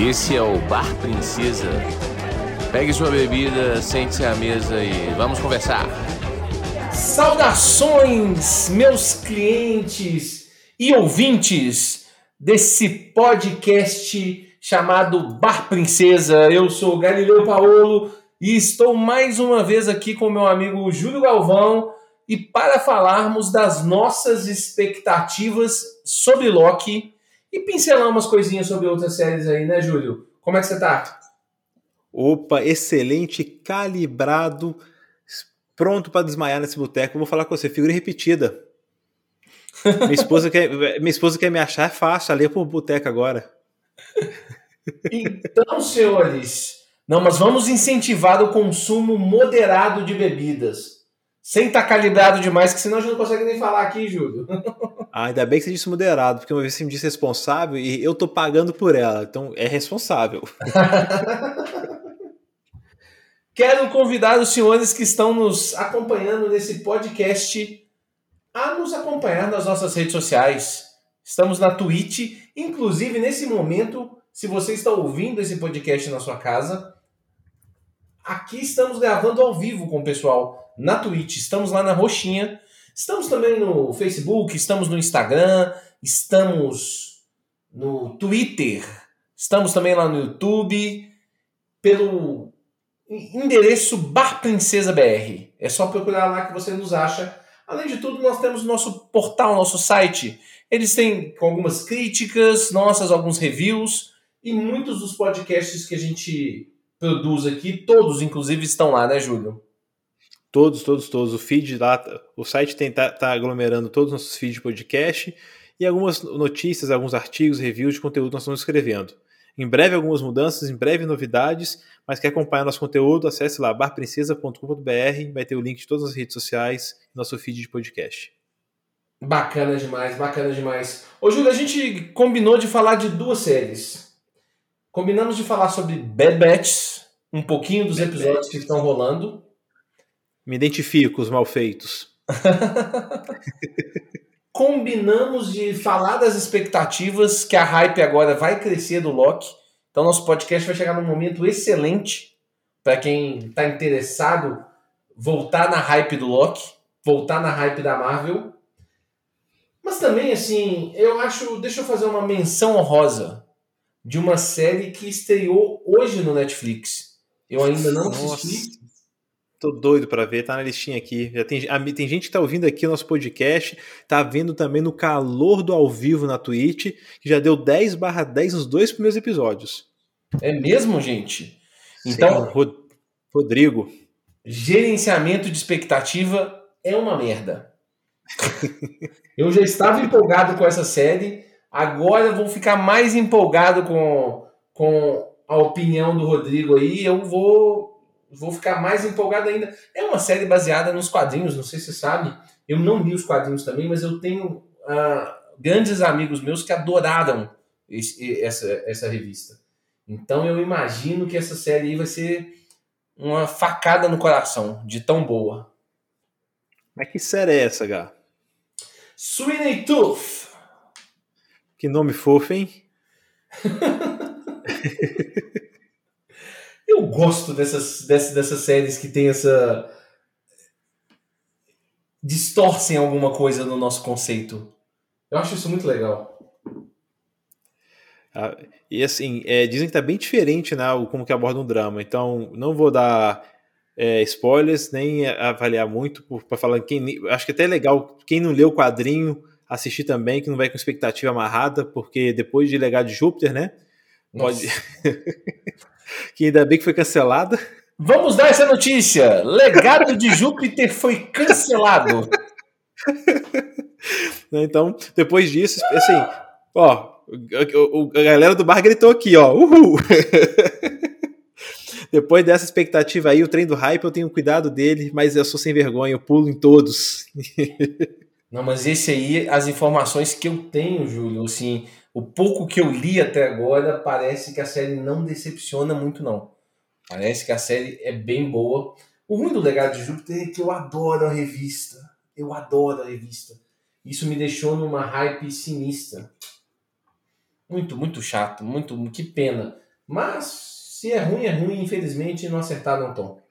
Esse é o Bar Princesa. Pegue sua bebida, sente-se à mesa e vamos conversar. Saudações, meus clientes e ouvintes desse podcast chamado Bar Princesa. Eu sou Galileu Paolo e estou mais uma vez aqui com meu amigo Júlio Galvão e para falarmos das nossas expectativas sobre Loki e pincelar umas coisinhas sobre outras séries aí, né, Júlio? Como é que você tá? Opa, excelente, calibrado, pronto para desmaiar nesse boteco. Vou falar com você, figura repetida. minha, esposa quer, minha esposa quer me achar, é fácil, ali é por boteco agora. Então, senhores, não, mas vamos incentivar o consumo moderado de bebidas. Sem estar tá calibrado demais, que senão a gente não consegue nem falar aqui, Júlio. Ah, ainda bem que você disse moderado, porque uma vez você me disse responsável e eu tô pagando por ela, então é responsável. Quero convidar os senhores que estão nos acompanhando nesse podcast a nos acompanhar nas nossas redes sociais. Estamos na Twitch, inclusive nesse momento, se você está ouvindo esse podcast na sua casa, aqui estamos gravando ao vivo com o pessoal na Twitch. Estamos lá na roxinha. Estamos também no Facebook, estamos no Instagram, estamos no Twitter, estamos também lá no YouTube, pelo endereço Bar Princesa BR. É só procurar lá que você nos acha. Além de tudo, nós temos nosso portal, nosso site. Eles têm algumas críticas nossas, alguns reviews e muitos dos podcasts que a gente produz aqui, todos inclusive estão lá, né, Júlio? Todos, todos, todos. O feed lá, o site tem, tá, tá aglomerando todos os nossos feeds de podcast e algumas notícias, alguns artigos, reviews de conteúdo que nós estamos escrevendo. Em breve algumas mudanças, em breve novidades, mas quer acompanhar nosso conteúdo, acesse lá barprincesa.com.br, vai ter o link de todas as redes sociais e nosso feed de podcast. Bacana demais, bacana demais. Ô Júlio, a gente combinou de falar de duas séries. Combinamos de falar sobre Bad Batch, um pouquinho dos Bad episódios que estão rolando. Me identifico com os malfeitos. Combinamos de falar das expectativas que a hype agora vai crescer do Loki. Então nosso podcast vai chegar num momento excelente para quem está interessado voltar na hype do Loki, voltar na hype da Marvel. Mas também assim, eu acho, deixa eu fazer uma menção honrosa de uma série que estreou hoje no Netflix. Eu ainda não assisti. Tô doido para ver, tá na listinha aqui. Já tem, tem gente que tá ouvindo aqui o nosso podcast, tá vendo também no calor do ao vivo na Twitch, que já deu 10 barra 10 nos dois primeiros episódios. É mesmo, gente? Então, Sim, Rodrigo. Gerenciamento de expectativa é uma merda. eu já estava empolgado com essa série, agora vou ficar mais empolgado com, com a opinião do Rodrigo aí. Eu vou vou ficar mais empolgado ainda. É uma série baseada nos quadrinhos, não sei se você sabe. Eu não li os quadrinhos também, mas eu tenho uh, grandes amigos meus que adoraram esse, essa, essa revista. Então eu imagino que essa série aí vai ser uma facada no coração, de tão boa. Mas que série é essa, Gá? Sweeney Tooth. Que nome fofo, hein? Eu gosto dessas, dessas, dessas séries que tem essa. distorcem alguma coisa no nosso conceito. Eu acho isso muito legal. Ah, e assim, é, dizem que tá bem diferente, né? Como que aborda um drama. Então, não vou dar é, spoilers, nem avaliar muito para falar quem. Acho que até é legal quem não leu o quadrinho assistir também, que não vai com expectativa amarrada, porque depois de Legado de Júpiter, né? Pode. que ainda bem que foi cancelada. Vamos dar essa notícia. Legado de Júpiter foi cancelado. então, depois disso, assim, ó, a galera do bar gritou aqui, ó, uhul. Depois dessa expectativa aí, o trem do hype, eu tenho cuidado dele, mas eu sou sem vergonha, eu pulo em todos. Não, mas esse aí, as informações que eu tenho, Júlio, assim, o pouco que eu li até agora, parece que a série não decepciona muito, não. Parece que a série é bem boa. O ruim do Legado de Júpiter é que eu adoro a revista. Eu adoro a revista. Isso me deixou numa hype sinistra. Muito, muito chato. Muito, que pena. Mas se é ruim, é ruim, infelizmente não acertaram não tom.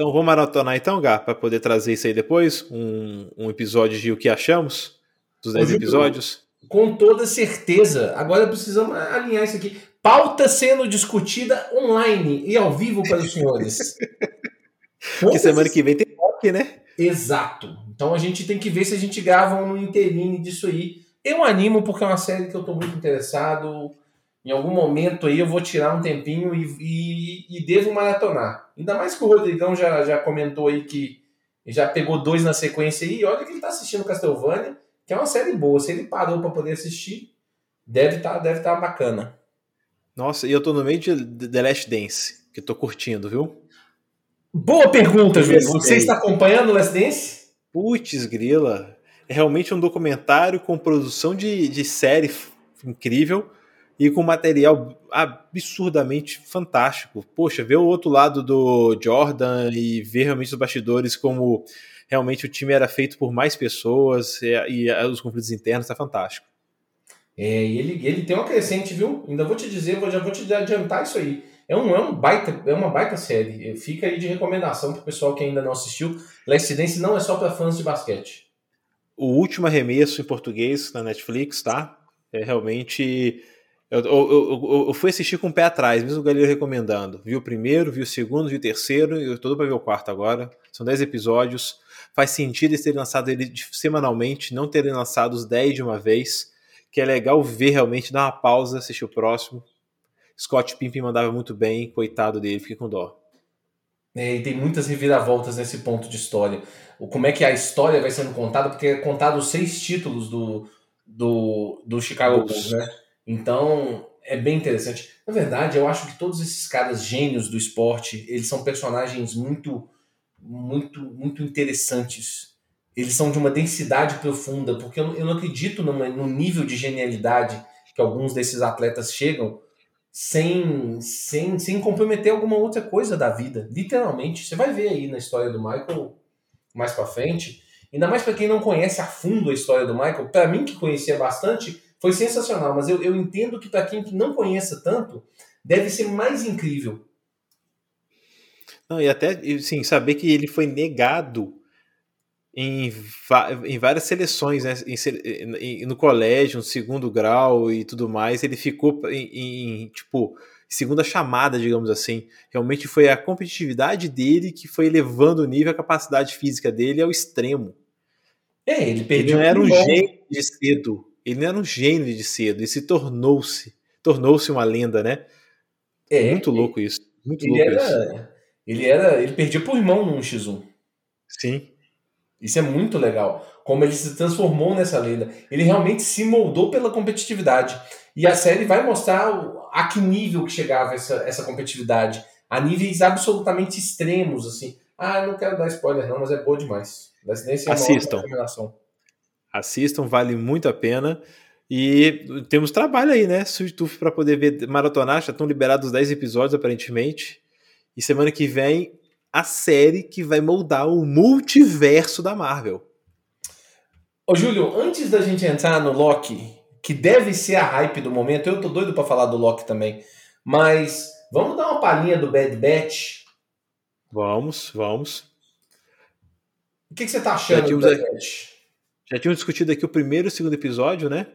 Então vamos maratonar então, Gá, para poder trazer isso aí depois, um, um episódio de o que achamos dos 10 episódios. Com toda certeza. Agora precisamos alinhar isso aqui. Pauta sendo discutida online e ao vivo para os senhores. Porque semana que vem tem rock, né? Exato. Então a gente tem que ver se a gente grava um interine disso aí. Eu animo porque é uma série que eu estou muito interessado. Em algum momento aí eu vou tirar um tempinho e, e, e, devo maratonar. Ainda mais que o Rodrigão já, já comentou aí que já pegou dois na sequência aí. E olha que ele está assistindo Castlevania, que é uma série boa. Se ele parou para poder assistir, deve estar tá, deve tá bacana. Nossa, e eu tô no meio de The Last Dance, que tô curtindo, viu? Boa pergunta, Júlio. Você está acompanhando o Last Dance? Putz, grila. É realmente um documentário com produção de, de série incrível e com material absurdamente fantástico. Poxa, ver o outro lado do Jordan e ver realmente os bastidores como realmente o time era feito por mais pessoas e, e os conflitos internos é fantástico. É, e ele, ele tem uma crescente, viu? Ainda vou te dizer, vou, já vou te adiantar isso aí. É, um, é, um baita, é uma baita série. Fica aí de recomendação pro pessoal que ainda não assistiu. Last Dance não é só para fãs de basquete. O último arremesso em português na Netflix, tá? É realmente. Eu, eu, eu, eu fui assistir com o pé atrás, mesmo o Galileu recomendando. Vi o primeiro, vi o segundo, vi o terceiro, e eu tô para ver o quarto agora. São 10 episódios. Faz sentido eles terem lançado ele semanalmente, não terem lançado os 10 de uma vez. Que é legal ver realmente, dar uma pausa, assistir o próximo. Scott Pimpin mandava muito bem, coitado dele, fiquei com dó. É, e tem muitas reviravoltas nesse ponto de história. O, como é que a história vai sendo contada, porque é contado os seis títulos do, do, do Chicago Bulls, né? Então, é bem interessante. Na verdade, eu acho que todos esses caras gênios do esporte, eles são personagens muito, muito, muito interessantes. Eles são de uma densidade profunda, porque eu, eu não acredito numa, no nível de genialidade que alguns desses atletas chegam sem, sem, sem comprometer alguma outra coisa da vida, literalmente. Você vai ver aí na história do Michael mais para frente. Ainda mais para quem não conhece a fundo a história do Michael, para mim que conhecia bastante, foi sensacional, mas eu, eu entendo que para quem não conheça tanto, deve ser mais incrível. Não, e até sim, saber que ele foi negado em, em várias seleções, né? Em, em, no colégio, no segundo grau e tudo mais, ele ficou em, em, tipo segunda chamada, digamos assim. Realmente foi a competitividade dele que foi elevando o nível, a capacidade física dele ao extremo. É, ele perdeu. Ele não era um gênio de cedo. Ele não era um gênio de cedo. Ele se tornou-se, tornou-se uma lenda, né? É. Muito louco isso. Muito ele louco era, isso. Ele era, ele perdia por irmão num X1. Sim. Isso é muito legal. Como ele se transformou nessa lenda. Ele realmente se moldou pela competitividade. E a série vai mostrar a que nível que chegava essa, essa competitividade. A níveis absolutamente extremos, assim. Ah, não quero dar spoiler não, mas é boa demais. É Assistam. Assistam, vale muito a pena. E temos trabalho aí, né? Subtuf para poder ver maratonar, já estão liberados 10 episódios aparentemente. E semana que vem a série que vai moldar o multiverso da Marvel. Ô, Júlio, antes da gente entrar no Loki, que deve ser a hype do momento, eu tô doido para falar do Loki também, mas vamos dar uma palhinha do Bad Batch? Vamos, vamos. O que, que você tá achando do Bad Batch? Já tínhamos discutido aqui o primeiro e o segundo episódio, né?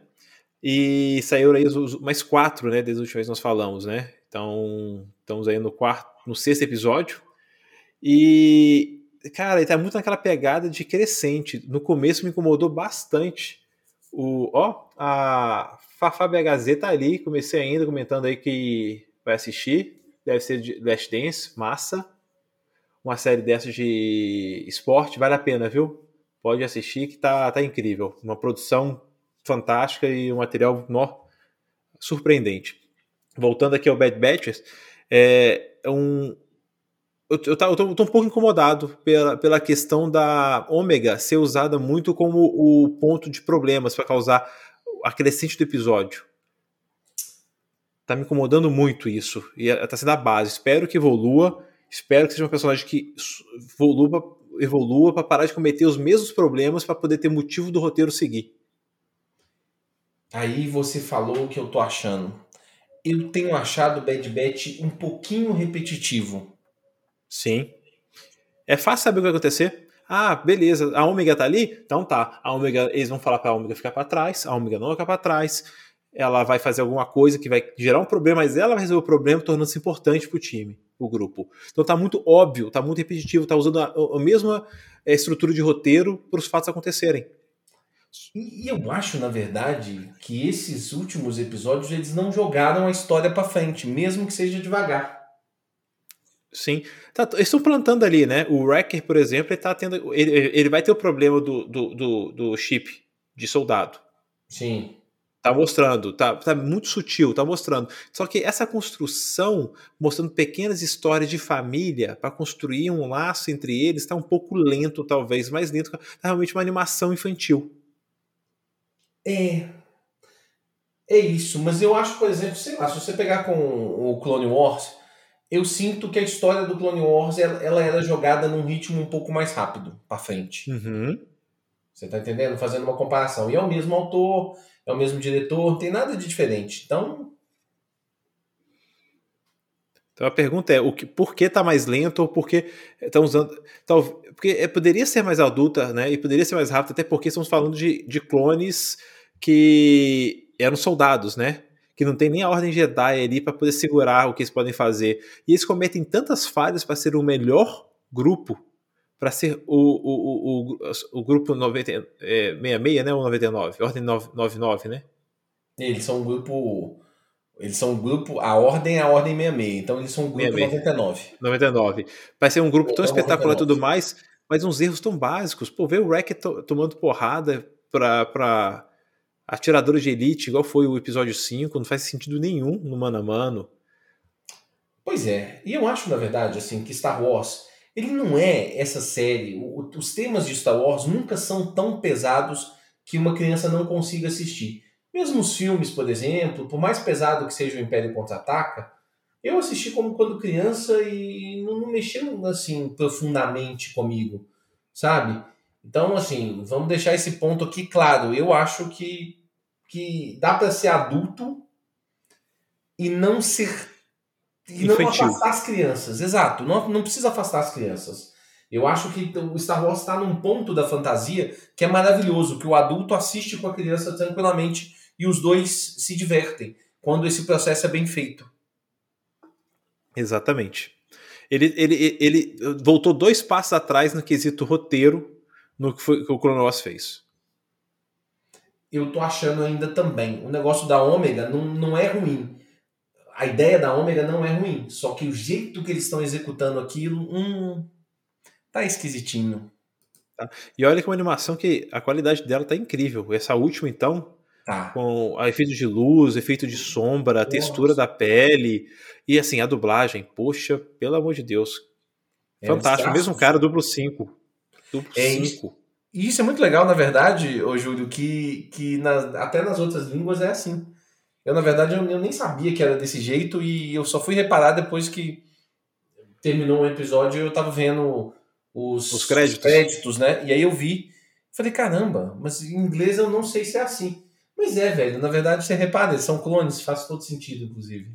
E saíram aí os, os, mais quatro, né? Desde a última vez nós falamos, né? Então, estamos aí no quarto, no sexto episódio. E, cara, ele tá muito naquela pegada de crescente. No começo me incomodou bastante. O, ó, a Fafá BHZ tá ali, comecei ainda comentando aí que vai assistir. Deve ser de Last Dance, massa. Uma série dessa de esporte, vale a pena, viu? Pode assistir que tá, tá incrível. Uma produção fantástica e um material surpreendente. Voltando aqui ao Bad Batches, é um, eu, eu, tô, eu tô um pouco incomodado pela, pela questão da ômega ser usada muito como o ponto de problemas para causar a crescente do episódio. Tá me incomodando muito isso. E é, tá sendo a base. Espero que evolua. Espero que seja um personagem que evolua, evolua para parar de cometer os mesmos problemas para poder ter motivo do roteiro seguir. Aí você falou o que eu tô achando. eu tenho achado o Bad Batch um pouquinho repetitivo. Sim. É fácil saber o que vai acontecer. Ah, beleza, a Ômega tá ali? Então tá. A Ômega, eles vão falar pra Ômega ficar para trás, a Ômega não vai ficar para trás. Ela vai fazer alguma coisa que vai gerar um problema, mas ela vai resolver o problema, tornando-se importante pro time, pro grupo. Então tá muito óbvio, tá muito repetitivo, tá usando a, a mesma é, estrutura de roteiro para os fatos acontecerem. E eu acho, na verdade, que esses últimos episódios eles não jogaram a história para frente, mesmo que seja devagar. Sim. Tá, eles estão plantando ali, né? O Wrecker, por exemplo, ele, tá tendo, ele, ele vai ter o problema do, do, do, do chip de soldado. Sim. Tá mostrando, tá, tá muito sutil, tá mostrando. Só que essa construção, mostrando pequenas histórias de família para construir um laço entre eles, está um pouco lento, talvez, mais lento. Tá realmente uma animação infantil. É. É isso, mas eu acho, por exemplo, sei lá, se você pegar com o Clone Wars, eu sinto que a história do Clone Wars ela, ela era jogada num ritmo um pouco mais rápido para frente. Uhum. Você tá entendendo? Fazendo uma comparação. E é o mesmo autor, é o mesmo diretor, não tem nada de diferente. Então. Então a pergunta é: o que, por que tá mais lento ou por que estão usando. Tal, porque é, poderia ser mais adulta, né? E poderia ser mais rápido, até porque estamos falando de, de clones que eram soldados, né? Que não tem nem a ordem Jedi ali para poder segurar o que eles podem fazer. E eles cometem tantas falhas para ser o melhor grupo, para ser o, o, o, o, grupo 90, é, 66, né? Ou 99? Ordem 99, né? Eles são um grupo. Eles são um grupo. A ordem é a ordem 66, então eles são um grupo 66. 99. 99. Vai ser um grupo tão espetacular e tudo mais, mas uns erros tão básicos. Pô, ver o Wreck tomando porrada pra. pra Atiradores de Elite, igual foi o episódio 5, não faz sentido nenhum no mano a mano. Pois é, e eu acho, na verdade, assim, que Star Wars, ele não é essa série. O, os temas de Star Wars nunca são tão pesados que uma criança não consiga assistir. Mesmo os filmes, por exemplo, por mais pesado que seja o Império Contra-Ataca, eu assisti como quando criança e não, não mexeu assim profundamente comigo, sabe? Então, assim, vamos deixar esse ponto aqui claro. Eu acho que, que dá para ser adulto e não ser. E não afastar as crianças. Exato, não, não precisa afastar as crianças. Eu acho que o Star Wars está num ponto da fantasia que é maravilhoso, que o adulto assiste com a criança tranquilamente e os dois se divertem quando esse processo é bem feito. Exatamente. Ele, ele, ele voltou dois passos atrás no quesito roteiro no que, foi, que o Cronos fez. Eu tô achando ainda também. O negócio da Ômega não, não é ruim. A ideia da Ômega não é ruim. Só que o jeito que eles estão executando aquilo, hum, tá esquisitinho. Tá. E olha que uma animação que a qualidade dela tá incrível. Essa última, então, Tá. Com efeito de luz, efeito de sombra, a textura da pele. E assim, a dublagem, poxa, pelo amor de Deus. É Fantástico. Mesmo cara, duplo 5. Duplo 5. É e isso é muito legal, na verdade, ô Júlio, que, que na, até nas outras línguas é assim. Eu, na verdade, eu, eu, nem sabia que era desse jeito e eu só fui reparar depois que terminou o episódio e eu tava vendo os, os créditos. créditos, né? E aí eu vi, falei, caramba, mas em inglês eu não sei se é assim. Mas é, velho. Na verdade, você repara, eles são clones, faz todo sentido, inclusive.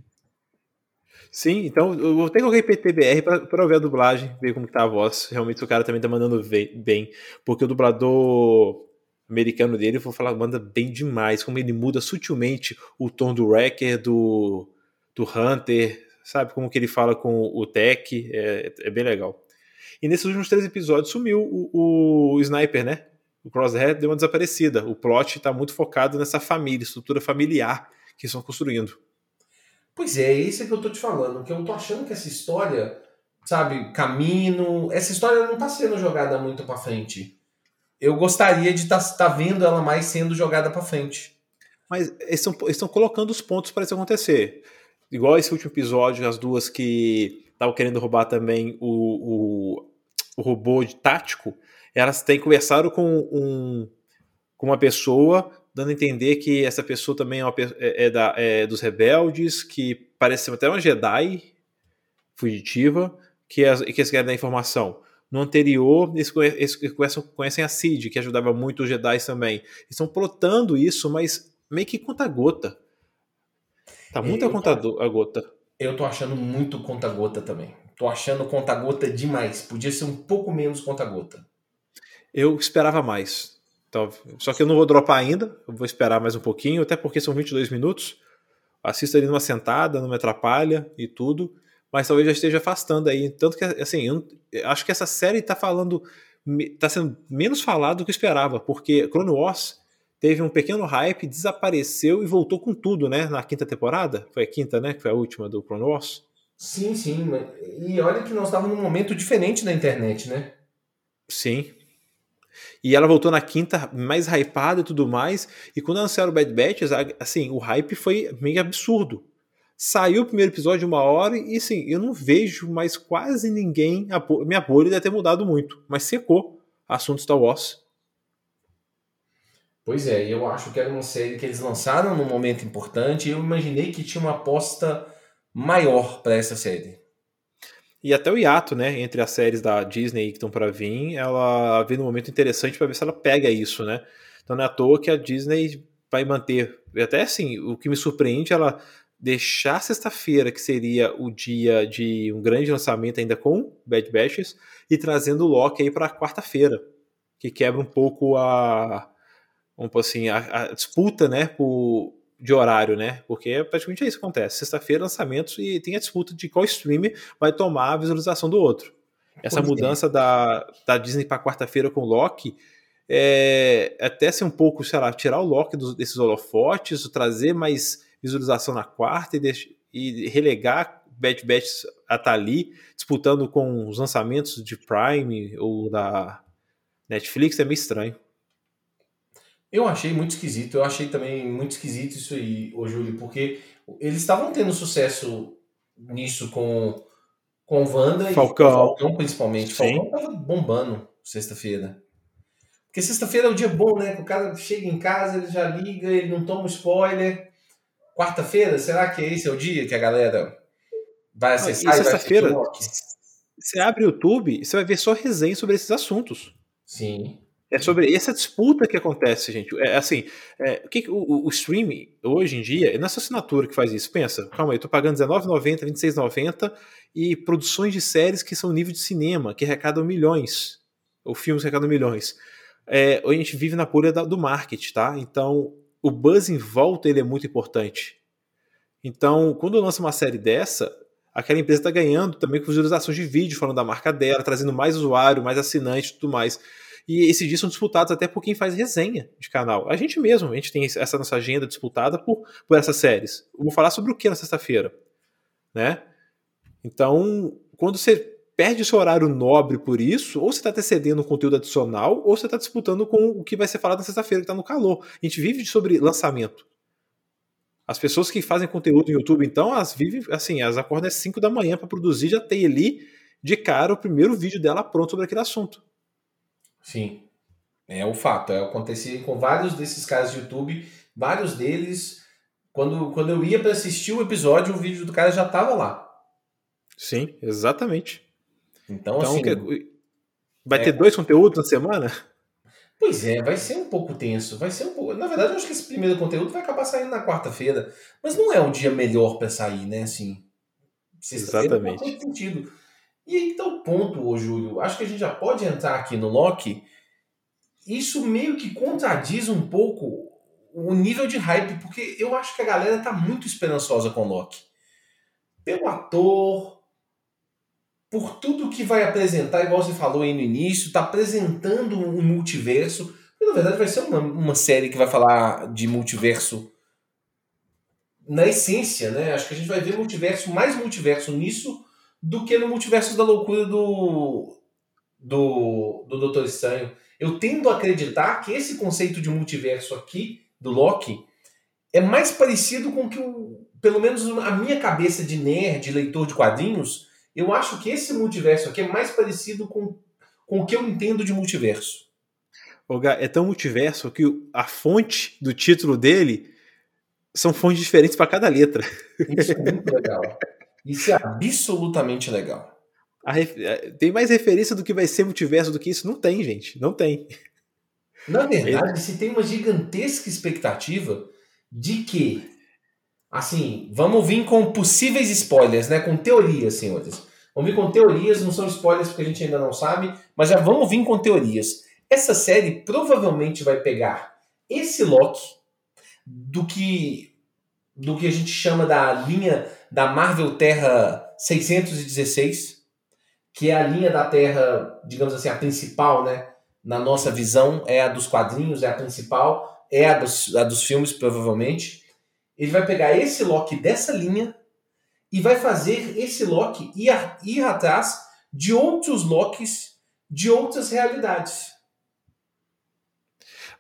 Sim, então eu vou ter que colocar PTBR para ouvir a dublagem, ver como que tá a voz. Realmente o cara também tá mandando bem, porque o dublador americano dele, vou falar, manda bem demais, como ele muda sutilmente o tom do Wrecker, do, do Hunter, sabe? Como que ele fala com o Tech, é, é bem legal. E nesses últimos três episódios sumiu o, o Sniper, né? o Crosshair deu uma desaparecida. O plot está muito focado nessa família, estrutura familiar que estão construindo. Pois é, é isso que eu tô te falando, que eu tô achando que essa história, sabe, caminho, essa história não tá sendo jogada muito para frente. Eu gostaria de estar tá, tá vendo ela mais sendo jogada para frente. Mas eles estão colocando os pontos para isso acontecer. Igual esse último episódio, as duas que estavam querendo roubar também o, o, o robô de tático, elas têm conversado com, um, com uma pessoa, dando a entender que essa pessoa também é, uma, é, é, da, é dos rebeldes, que parece até uma Jedi fugitiva, que, as, que eles querem dar informação. No anterior, eles, eles conhecem, conhecem a Cid, que ajudava muito os Jedi também. Estão plotando isso, mas meio que conta gota. Tá muita Eu conta tô- a gota. Eu tô achando muito conta-gota também. Tô achando conta-gota demais. Podia ser um pouco menos conta-gota. Eu esperava mais. Então, só que eu não vou dropar ainda, eu vou esperar mais um pouquinho, até porque são 22 minutos. Assisto ali numa sentada, não me atrapalha e tudo, mas talvez já esteja afastando aí. Tanto que, assim, eu, acho que essa série tá falando, me- tá sendo menos falado do que eu esperava, porque Clone Wars teve um pequeno hype, desapareceu e voltou com tudo, né? Na quinta temporada. Foi a quinta, né? Que foi a última do Clone Wars. Sim, sim. E olha que nós estávamos num momento diferente na internet, né? Sim. E ela voltou na quinta mais hypada e tudo mais. E quando anunciaram o Bad Batch, assim, o hype foi meio absurdo. Saiu o primeiro episódio uma hora e assim, eu não vejo mais quase ninguém. a minha bolha deve ter mudado muito, mas secou assunto Star Wars. Pois é, eu acho que era uma série que eles lançaram num momento importante e eu imaginei que tinha uma aposta maior para essa série. E até o hiato, né, entre as séries da Disney que estão para vir, ela vem num momento interessante para ver se ela pega isso, né? Então não é à toa que a Disney vai manter. e Até assim, o que me surpreende ela deixar sexta-feira, que seria o dia de um grande lançamento ainda com Bad Batches, e trazendo o Loki aí para quarta-feira, que quebra um pouco a, vamos assim, a, a disputa, né, por, de horário, né? Porque praticamente é isso que acontece. Sexta-feira, lançamentos e tem a disputa de qual streamer vai tomar a visualização do outro. Essa Pois é. mudança da, da Disney para quarta-feira com o Loki é até ser um pouco, sei lá, tirar o Loki dos, desses holofotes, trazer mais visualização na quarta e, e relegar Bad Batch a estar ali, disputando com os lançamentos de Prime ou da Netflix, é meio estranho. Eu achei muito esquisito, eu achei também muito esquisito isso aí, ô Júlio, porque eles estavam tendo sucesso nisso com com Wanda e Falcão. com Falcão principalmente. Sim. Falcão tava bombando sexta-feira. Porque sexta-feira é o dia bom, né? O cara chega em casa, ele já liga, ele não toma spoiler. Quarta-feira, será que esse é o dia que a galera vai e acessar e, vai sexta-feira, você abre o YouTube e você vai ver só resenha sobre esses assuntos. Sim. É sobre essa disputa que acontece, gente. É assim, é, o, que, o, o- streaming, hoje em dia, é nossa assinatura que faz isso. Pensa, calma aí, eu tô pagando R$19,90, R$26,90 e produções de séries que são nível de cinema, que arrecadam milhões, ou filmes que arrecadam milhões. É, a gente vive na bolha do marketing, tá? Então, o buzz em volta ele é muito importante. Então, quando lança uma série dessa, aquela empresa está ganhando também com visualizações de vídeo, falando da marca dela, trazendo mais usuário, mais assinante e tudo mais. E esses dias são disputados até por quem faz resenha de canal. A gente mesmo, a gente tem essa nossa agenda disputada por, por essas séries. Eu vou falar sobre o que na sexta-feira, né? Então, quando você perde seu horário nobre por isso, ou você está antecedendo um conteúdo adicional, ou você está disputando com o que vai ser falado na sexta-feira, que está no calor. A gente vive sobre lançamento. As pessoas que fazem conteúdo no YouTube, então, elas vivem assim, elas acordam às 5 da manhã para produzir, já tem ali de cara o primeiro vídeo dela pronto sobre aquele assunto. Sim. É o fato. É, acontecia com vários desses caras de YouTube, vários deles, quando, quando eu ia para assistir o episódio, o vídeo do cara já tava lá. Sim, exatamente. Então, Então, assim. que- vai é- ter dois conteúdos na semana? Pois é, vai ser um pouco tenso. Vai ser um pouco. Na verdade, eu acho que esse primeiro conteúdo vai acabar saindo na quarta-feira. Mas não é um dia melhor para sair, né? Assim. Não Exatamente. faz muito sentido. E aí tá o ponto, ô Júlio. Acho que a gente já pode entrar aqui no Loki. Isso meio que contradiz um pouco o nível de hype, porque eu acho que a galera tá muito esperançosa com o Loki. Pelo ator, por tudo que vai apresentar, igual você falou aí no início, tá apresentando um multiverso. E, na verdade, vai ser uma, uma série que vai falar de multiverso na essência, né? Acho que a gente vai ver multiverso, mais multiverso nisso do que no multiverso da loucura do, do, do Doutor Estranho. Eu tendo a acreditar que esse conceito de multiverso aqui, do Loki, é mais parecido com que, o, pelo menos a minha cabeça de nerd, leitor de quadrinhos, eu acho que esse multiverso aqui é mais parecido com, com o que eu entendo de multiverso. Gá, É tão multiverso que a fonte do título dele são fontes diferentes para cada letra. Isso é muito legal. Isso é absolutamente legal. Ref- é, Tem mais referência do que vai ser multiverso do que isso? Não tem, gente. Não tem. Na verdade, se tem uma gigantesca expectativa de que Assim, vamos vir com possíveis spoilers, né? Com teorias, senhores. Vamos vir com teorias, não são spoilers porque a gente ainda não sabe, mas já vamos vir com teorias. Essa série provavelmente vai pegar esse Loki do que do que a gente chama da linha da Marvel Terra 616, que é a linha da Terra, digamos assim, a principal, né? Na nossa visão, é a dos quadrinhos, é a principal, é a dos, a dos filmes, provavelmente. Ele vai pegar esse Loki dessa linha e vai fazer esse Loki ir, ir atrás de outros Lokis de outras realidades.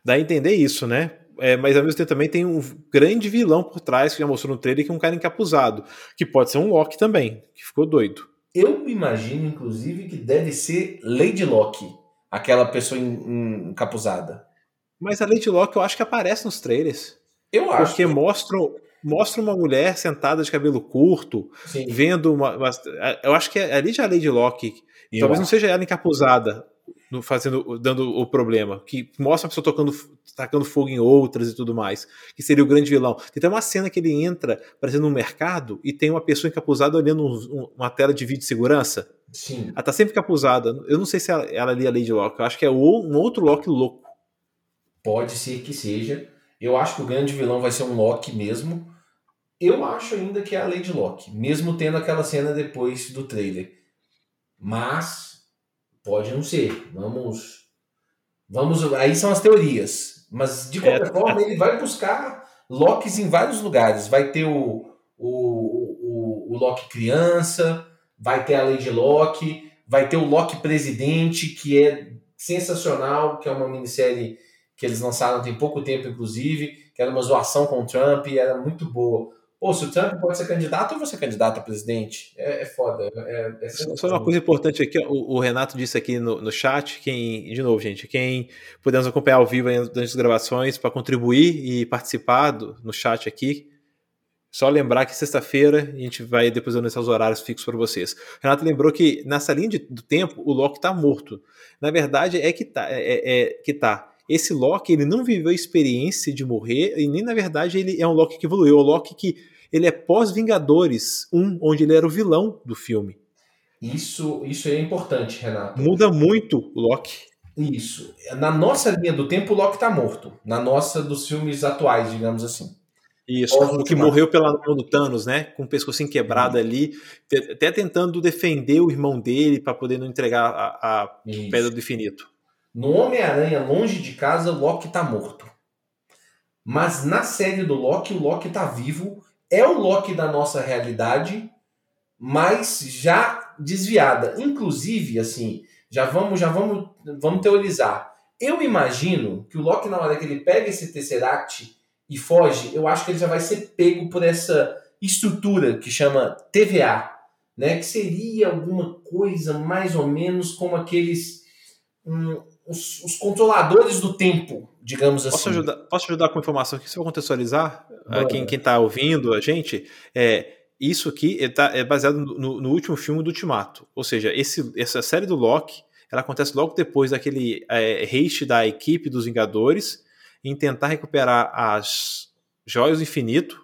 Dá a entender isso, né? É, mas ao mesmo tempo também tem um grande vilão por trás, que já mostrou no trailer, que é um cara encapuzado. Que pode ser um Loki também, que ficou doido. Eu imagino, inclusive, que deve ser Lady Loki, aquela pessoa encapuzada. Mas a Lady Loki eu acho que aparece nos trailers. Eu acho. Porque que... mostram, mostra uma mulher sentada de cabelo curto, Sim. vendo uma, uma, Eu acho que é ali já a Lady Locke. Eu talvez acho. não seja ela encapuzada, no, fazendo, dando o problema. Que mostra a pessoa tocando, tacando fogo em outras e tudo mais. Que seria o grande vilão. Tem até uma cena que ele entra, parecendo um mercado, e tem uma pessoa encapuzada olhando um, um, uma tela de vídeo de segurança. Sim. Ela tá sempre encapuzada. Eu não sei se ela, ela ali é a Lady Locke. Eu acho que é um outro Locke louco. Pode ser que seja. Eu acho que o grande vilão vai ser um Loki mesmo. Eu acho ainda que é a Lady Locke, mesmo tendo aquela cena depois do trailer. Mas pode não ser. Vamos. Vamos. Aí são as teorias. Mas de qualquer é, forma, ele vai buscar Locks em vários lugares. Vai ter o, o, o, o Loki criança, vai ter a Lady Locke, vai ter o Loki presidente, que é sensacional, que é uma minissérie que eles lançaram tem pouco tempo, inclusive, que era uma zoação com o Trump e era muito boa. Pô, se o Trump pode ser candidato, eu vou ser candidato a presidente. É, é foda. É, é Só uma coisa importante aqui, o, o Renato disse aqui no, no, chat, quem, de novo, gente, quem podemos acompanhar ao vivo durante as gravações para contribuir e participar do, no chat aqui, só lembrar que sexta-feira a gente vai depois anunciar os horários fixos para vocês. O Renato lembrou que nessa linha de, do tempo o Loki está morto. Na verdade é que tá, é, é, é que tá esse Loki ele não viveu a experiência de morrer e nem na verdade ele é um Loki que evoluiu, é um Loki que ele é pós-Vingadores 1, onde ele era o vilão do filme. Isso, isso é importante, Renato. Muda muito o Loki. Isso. Na nossa linha do tempo, o Loki tá morto. Na nossa dos filmes atuais, digamos assim. Isso, o que morreu pela mão do Thanos, né? Com o pescocinho quebrado uhum. ali, até tentando defender o irmão dele para poder não entregar a, a Pedra do Infinito. No Homem-Aranha Longe de Casa, Loki tá morto. Mas na série do Loki, o Loki tá vivo. É o Loki da nossa realidade, mas já desviada. Inclusive, assim, já vamos, já vamos, vamos teorizar. Eu imagino que o Loki, na hora que ele pega esse Tesseract e foge, eu acho que ele já vai ser pego por essa estrutura que chama TVA, né? Que seria alguma coisa mais ou menos como aqueles. Um, os, os, controladores do tempo, digamos posso assim. Ajudar, posso ajudar com informação aqui, só contextualizar? Uh, quem está ouvindo a gente, é, isso aqui é, tá, é baseado no, no, último filme do Ultimato. Ou seja, esse, essa série do Loki, ela acontece logo depois daquele é, haste da equipe dos Vingadores em tentar recuperar as joias do infinito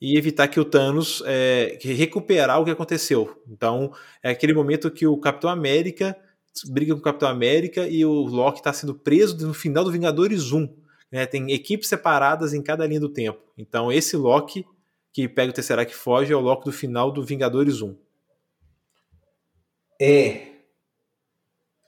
e evitar que o Thanos é, recuperar o que aconteceu. Então, é aquele momento que o Capitão América briga com o Capitão América e o Loki está sendo preso no final do Vingadores 1. Né? Tem equipes separadas em cada linha do tempo. Então esse Loki que pega o Tesseract e foge é o Loki do final do Vingadores 1. É.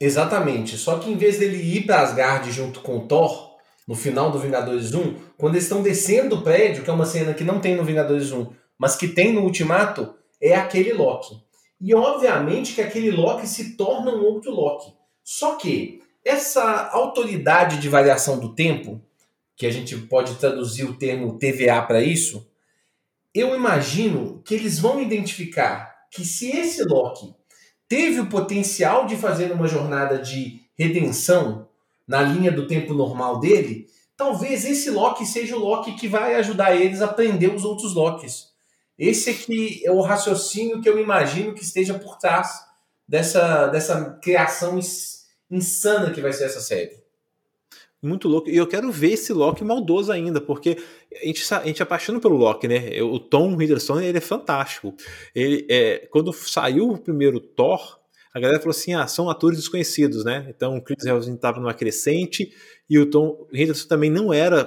Exatamente. Só que em vez dele ir para Asgard junto com o Thor, no final do Vingadores 1, quando eles estão descendo o prédio, que é uma cena que não tem no Vingadores 1, mas que tem no Ultimato, é aquele Loki. E obviamente que aquele Loki se torna um outro Loki. Só que essa autoridade de variação do tempo, que a gente pode traduzir o termo TVA para isso, eu imagino que eles vão identificar que se esse Loki teve o potencial de fazer uma jornada de redenção na linha do tempo normal dele, talvez esse Loki seja o Loki que vai ajudar eles a prender os outros Lokis. Esse aqui é o raciocínio que eu imagino que esteja por trás dessa, dessa criação insana que vai ser essa série. muito louco. E eu quero ver esse Loki maldoso ainda, porque a gente, a gente é apaixona pelo Loki, né? O Tom Hiddleston, ele é fantástico. Ele, é, quando saiu o primeiro Thor, a galera falou assim, ah, são atores desconhecidos, né? Então o Chris Hemsworth estava numa crescente e o Tom Hiddleston também não era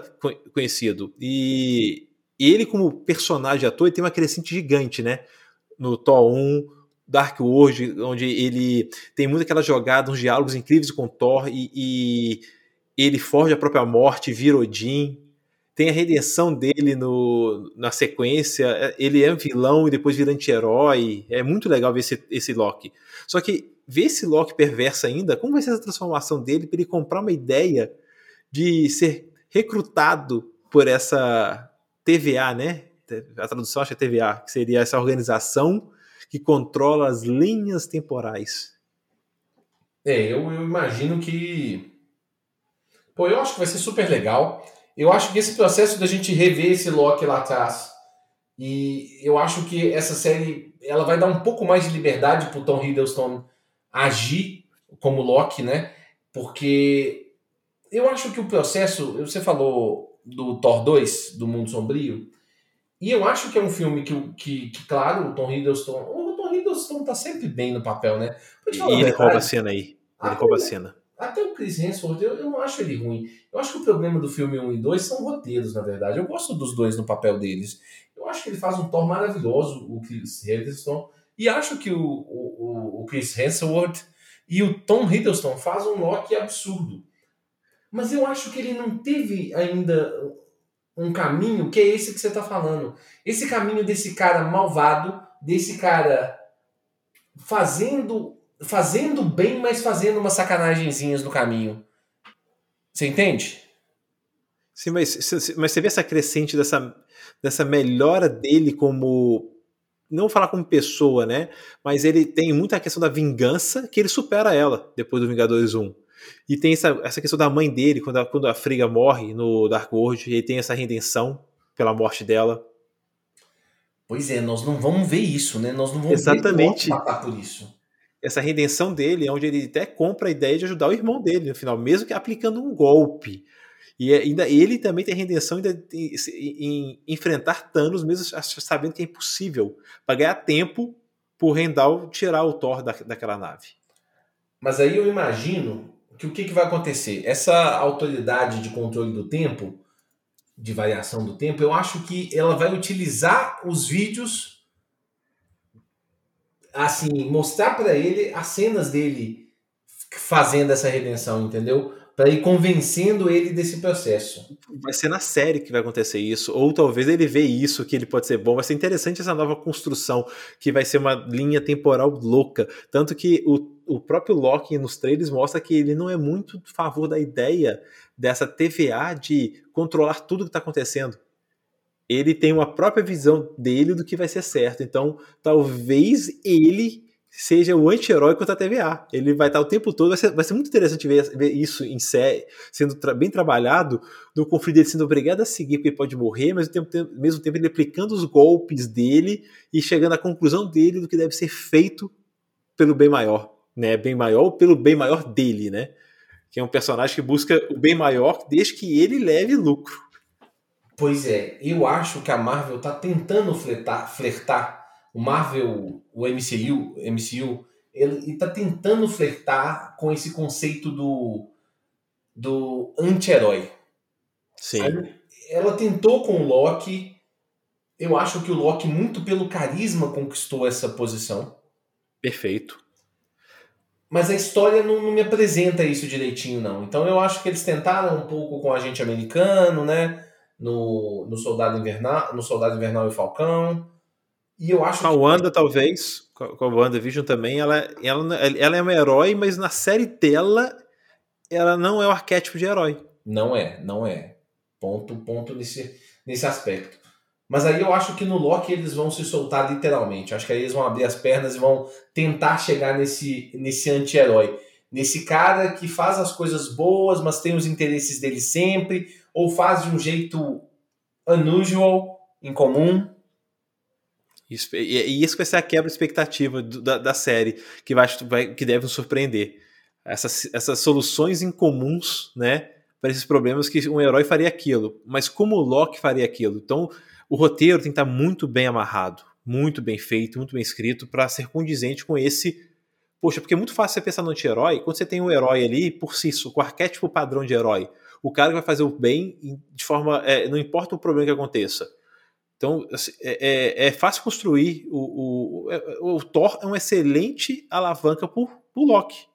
conhecido. E ele como personagem ator, ele tem uma crescente gigante, né? No Thor 1, Dark World, onde ele tem muito aquela jogada, uns diálogos incríveis com Thor e, e ele foge a própria morte, vira Odin. Tem a redenção dele no, na sequência. Ele é vilão e depois vira anti-herói. É muito legal ver esse, esse Loki. Só que ver esse Loki perverso ainda, como vai ser essa transformação dele para ele comprar uma ideia de ser recrutado por essa TVA, né? A tradução acho que é TVA, que seria essa organização que controla as linhas temporais. É, eu, eu imagino que Pô, eu acho que vai ser super legal. Eu acho que esse processo da gente rever esse Loki lá atrás e eu acho que essa série ela vai dar um pouco mais de liberdade pro Tom Hiddleston agir como Loki, né? Porque eu acho que o processo, você falou do Thor 2, do Mundo Sombrio, e eu acho que é um filme que, que, que claro, o Tom Hiddleston, o Tom Hiddleston tá sempre bem no papel, né? E ele rouba a cena aí. Ele rouba a cena. Até o Chris Hemsworth, eu, eu não acho ele ruim. Eu acho que o problema do filme 1 e 2 são roteiros, na verdade. Eu gosto dos dois no papel deles. Eu acho que ele faz um Thor maravilhoso, o Chris Hiddleston. E acho que o, o, o Chris Hemsworth e o Tom Hiddleston fazem um Loki absurdo. Mas eu acho que ele não teve ainda um caminho que é esse que você está falando. Esse caminho desse cara malvado, desse cara fazendo fazendo bem, mas fazendo umas sacanagenzinhas no caminho. Você entende? Sim, mas, mas você vê essa crescente dessa, dessa melhora dele como. Não vou falar como pessoa, né? Mas ele tem muita questão da vingança que ele supera ela depois do Vingadores 1. E tem essa, essa questão da mãe dele, quando a, quando a Friga morre no Dark World, ele tem essa redenção pela morte dela. Pois é, nós não vamos ver isso, né? Nós não vamos Exatamente. ver matar por isso essa redenção dele, onde ele até compra a ideia de ajudar o irmão dele no final, mesmo que aplicando um golpe. E é, ainda ele também tem redenção em, em enfrentar Thanos, mesmo sabendo que é impossível, para ganhar tempo por Rendal tirar o Thor da, daquela nave. Mas aí eu imagino que o que, que vai acontecer? Essa autoridade de controle do tempo, de variação do tempo, eu acho que ela vai utilizar os vídeos assim, mostrar para ele as cenas dele fazendo essa redenção, entendeu? Para ir convencendo ele desse processo. Vai ser na série que vai acontecer isso, ou talvez ele vê isso que ele pode ser bom. Vai ser interessante essa nova construção, que vai ser uma linha temporal louca. Tanto que o, o próprio Loki nos trailers mostra que ele não é muito a favor da ideia dessa TVA de controlar tudo que está acontecendo ele tem uma própria visão dele do que vai ser certo. Então, talvez ele seja o anti-herói contra a TVA. Ele vai estar o tempo todo. Vai ser, vai ser muito interessante ver, ver, isso em série, sendo tra bem trabalhado, no conflito dele sendo obrigado a seguir, porque pode morrer, mas ao tempo, mesmo tempo ele aplicando os golpes dele e chegando à conclusão dele do que deve ser feito pelo bem maior. Né? Bem maior ou pelo bem maior dele, né? Que é um personagem que busca o bem maior desde que ele leve lucro. Pois é, eu acho que a Marvel tá tentando flertar, flertar o Marvel, o MCU, MCU, ele está tentando flertar com esse conceito do, do anti-herói. Sim. ela tentou com o Loki. Eu acho que o Loki, muito pelo carisma, conquistou essa posição. Perfeito. Mas a história não, não me apresenta isso direitinho, não. Então eu acho que eles tentaram um pouco com o agente americano, né? no, no Soldado Invernal, no Soldado Invernal e Falcão. E eu acho com a Wanda, que... talvez, com a WandaVision também, ela, ela, ela é uma herói, mas na série dela, ela não é o arquétipo de herói. Não é, não é. Ponto, ponto nesse, nesse aspecto. Mas aí eu acho que no Loki eles vão se soltar literalmente. Acho que aí eles vão abrir as pernas e vão tentar chegar nesse, nesse anti-herói. Nesse cara que faz as coisas boas, mas tem os interesses dele sempre, ou faz de um jeito unusual, incomum. Isso, e isso vai ser a quebra expectativa do, da, da, série, que, vai, vai, que deve nos surpreender. Essas, essas soluções incomuns, né? para esses problemas que um herói faria aquilo. Mas como o Loki faria aquilo? Então, o roteiro tem que estar muito bem amarrado, muito bem feito, muito bem escrito para ser condizente com esse. Poxa, porque é muito fácil você pensar no anti-herói quando você tem um herói ali por si, com o arquétipo padrão de herói. O cara que vai fazer o bem de forma. É, não importa o problema que aconteça. Então, assim, é, é, é fácil construir. O, o, é, o, Thor é uma excelente alavanca por, por Loki.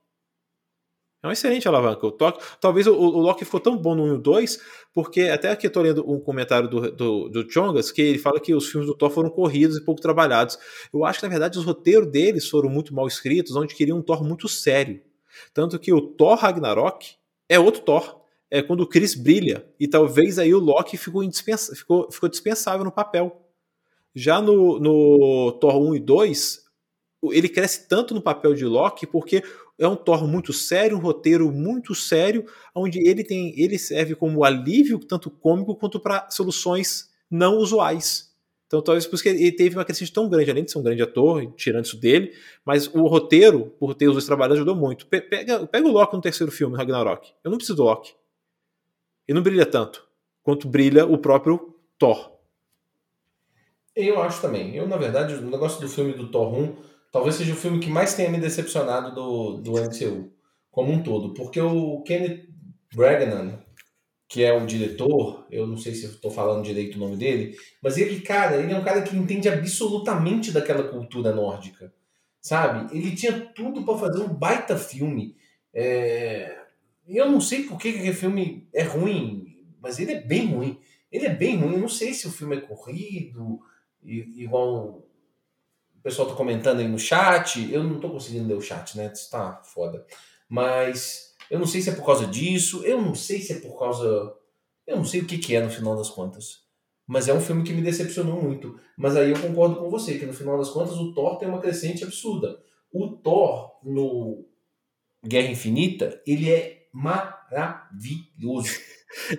É uma excelente alavanca. O Thor, talvez o, o, Loki ficou tão bom no 1 e 2, porque até aqui eu tô lendo um comentário do, do, do Chongas, que ele fala que os filmes do Thor foram corridos e pouco trabalhados. Eu acho que, na verdade, os roteiros deles foram muito mal escritos, onde queriam um Thor muito sério. Tanto que o Thor Ragnarok é outro Thor é quando o Chris brilha. E talvez aí o Loki ficou, indispensa, ficou, ficou dispensável no papel. Já no, no Thor 1 e 2, ele cresce tanto no papel de Loki porque é um Thor muito sério, um roteiro muito sério, onde ele tem ele serve como alívio tanto cômico quanto para soluções não usuais. Então talvez por isso que ele teve uma crescente tão grande, além de ser um grande ator, tirando isso dele, mas o roteiro, por ter os dois trabalhos, ajudou muito. Pega, pega o Loki no terceiro filme, Ragnarok. Eu não preciso do Loki. E não brilha tanto quanto brilha o próprio Thor. Eu acho também. Eu, na verdade, o negócio do filme do Thor 1 talvez seja o filme que mais tenha me decepcionado do, do MCU como um todo. Porque o Kenneth Branagh, que é o diretor, eu não sei se estou falando direito o nome dele, mas ele, cara, ele é um cara que entende absolutamente daquela cultura nórdica, sabe? Ele tinha tudo para fazer um baita filme. É... Eu não sei por que aquele filme é ruim, mas ele é bem ruim. Ele é bem ruim. Eu não sei se o filme é corrido, igual o pessoal tá comentando aí no chat. Eu não tô conseguindo ler o chat, né? Isso tá foda. Mas eu não sei se é por causa disso. Eu não sei se é por causa. Eu não sei o que, que é no final das contas. Mas é um filme que me decepcionou muito. Mas aí eu concordo com você, que no final das contas o Thor tem uma crescente absurda. O Thor no Guerra Infinita, ele é maravilhoso.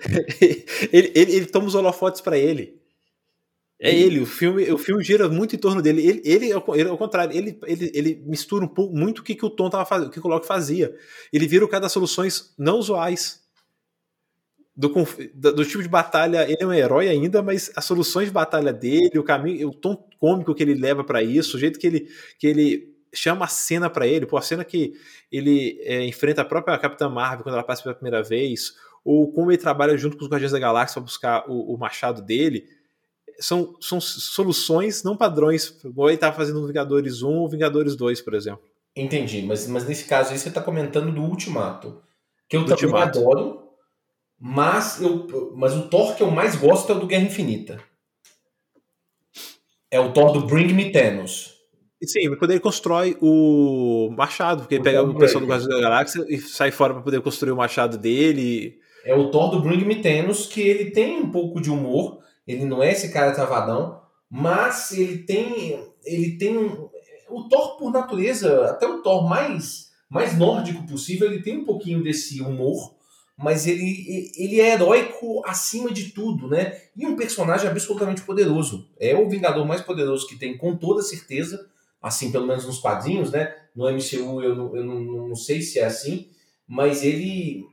ele, ele, ele, toma os holofotes para ele. É ele, o filme, o filme gira muito em torno dele. Ele, ele, ele ao contrário, ele, ele, ele mistura um pouco, muito o que, que o Tom tava fazendo, o que o Loki fazia. Ele vira o cara das soluções não usuais. Do, do, tipo de batalha, ele é um herói ainda, mas as soluções de batalha dele, o caminho, o tom cômico que ele leva para isso, o jeito que ele, que ele chama a cena para ele, pô, a cena que ele é, enfrenta a própria Capitã Marvel quando ela passa pela primeira vez, ou como ele trabalha junto com os Guardiões da Galáxia para buscar o, o, machado dele, são, são soluções, não padrões, igual ele estava fazendo no Vingadores 1 ou Vingadores 2, por exemplo. Entendi, mas, mas nesse caso aí você está comentando do Ultimato, que eu do também Ultimato. adoro, mas, eu, mas o Thor que eu mais gosto é o do Guerra Infinita. É o Thor do Bring Me Thanos. Sim, quando ele constrói o machado, porque ele pega o pessoal do Guardiões da Galáxia e sai fora para poder construir o machado dele. É o Thor do Bring Me Thanos, que ele tem um pouco de humor, ele não é esse cara travadão, mas ele tem ele tem o Thor por natureza, até o Thor mais mais nórdico possível, ele tem um pouquinho desse humor, mas ele, ele é heróico acima de tudo, né? E um personagem absolutamente poderoso. É o Vingador mais poderoso que tem, com toda certeza assim, pelo menos nos quadrinhos, né? No MCU eu, não, eu não, não sei se é assim, mas ele.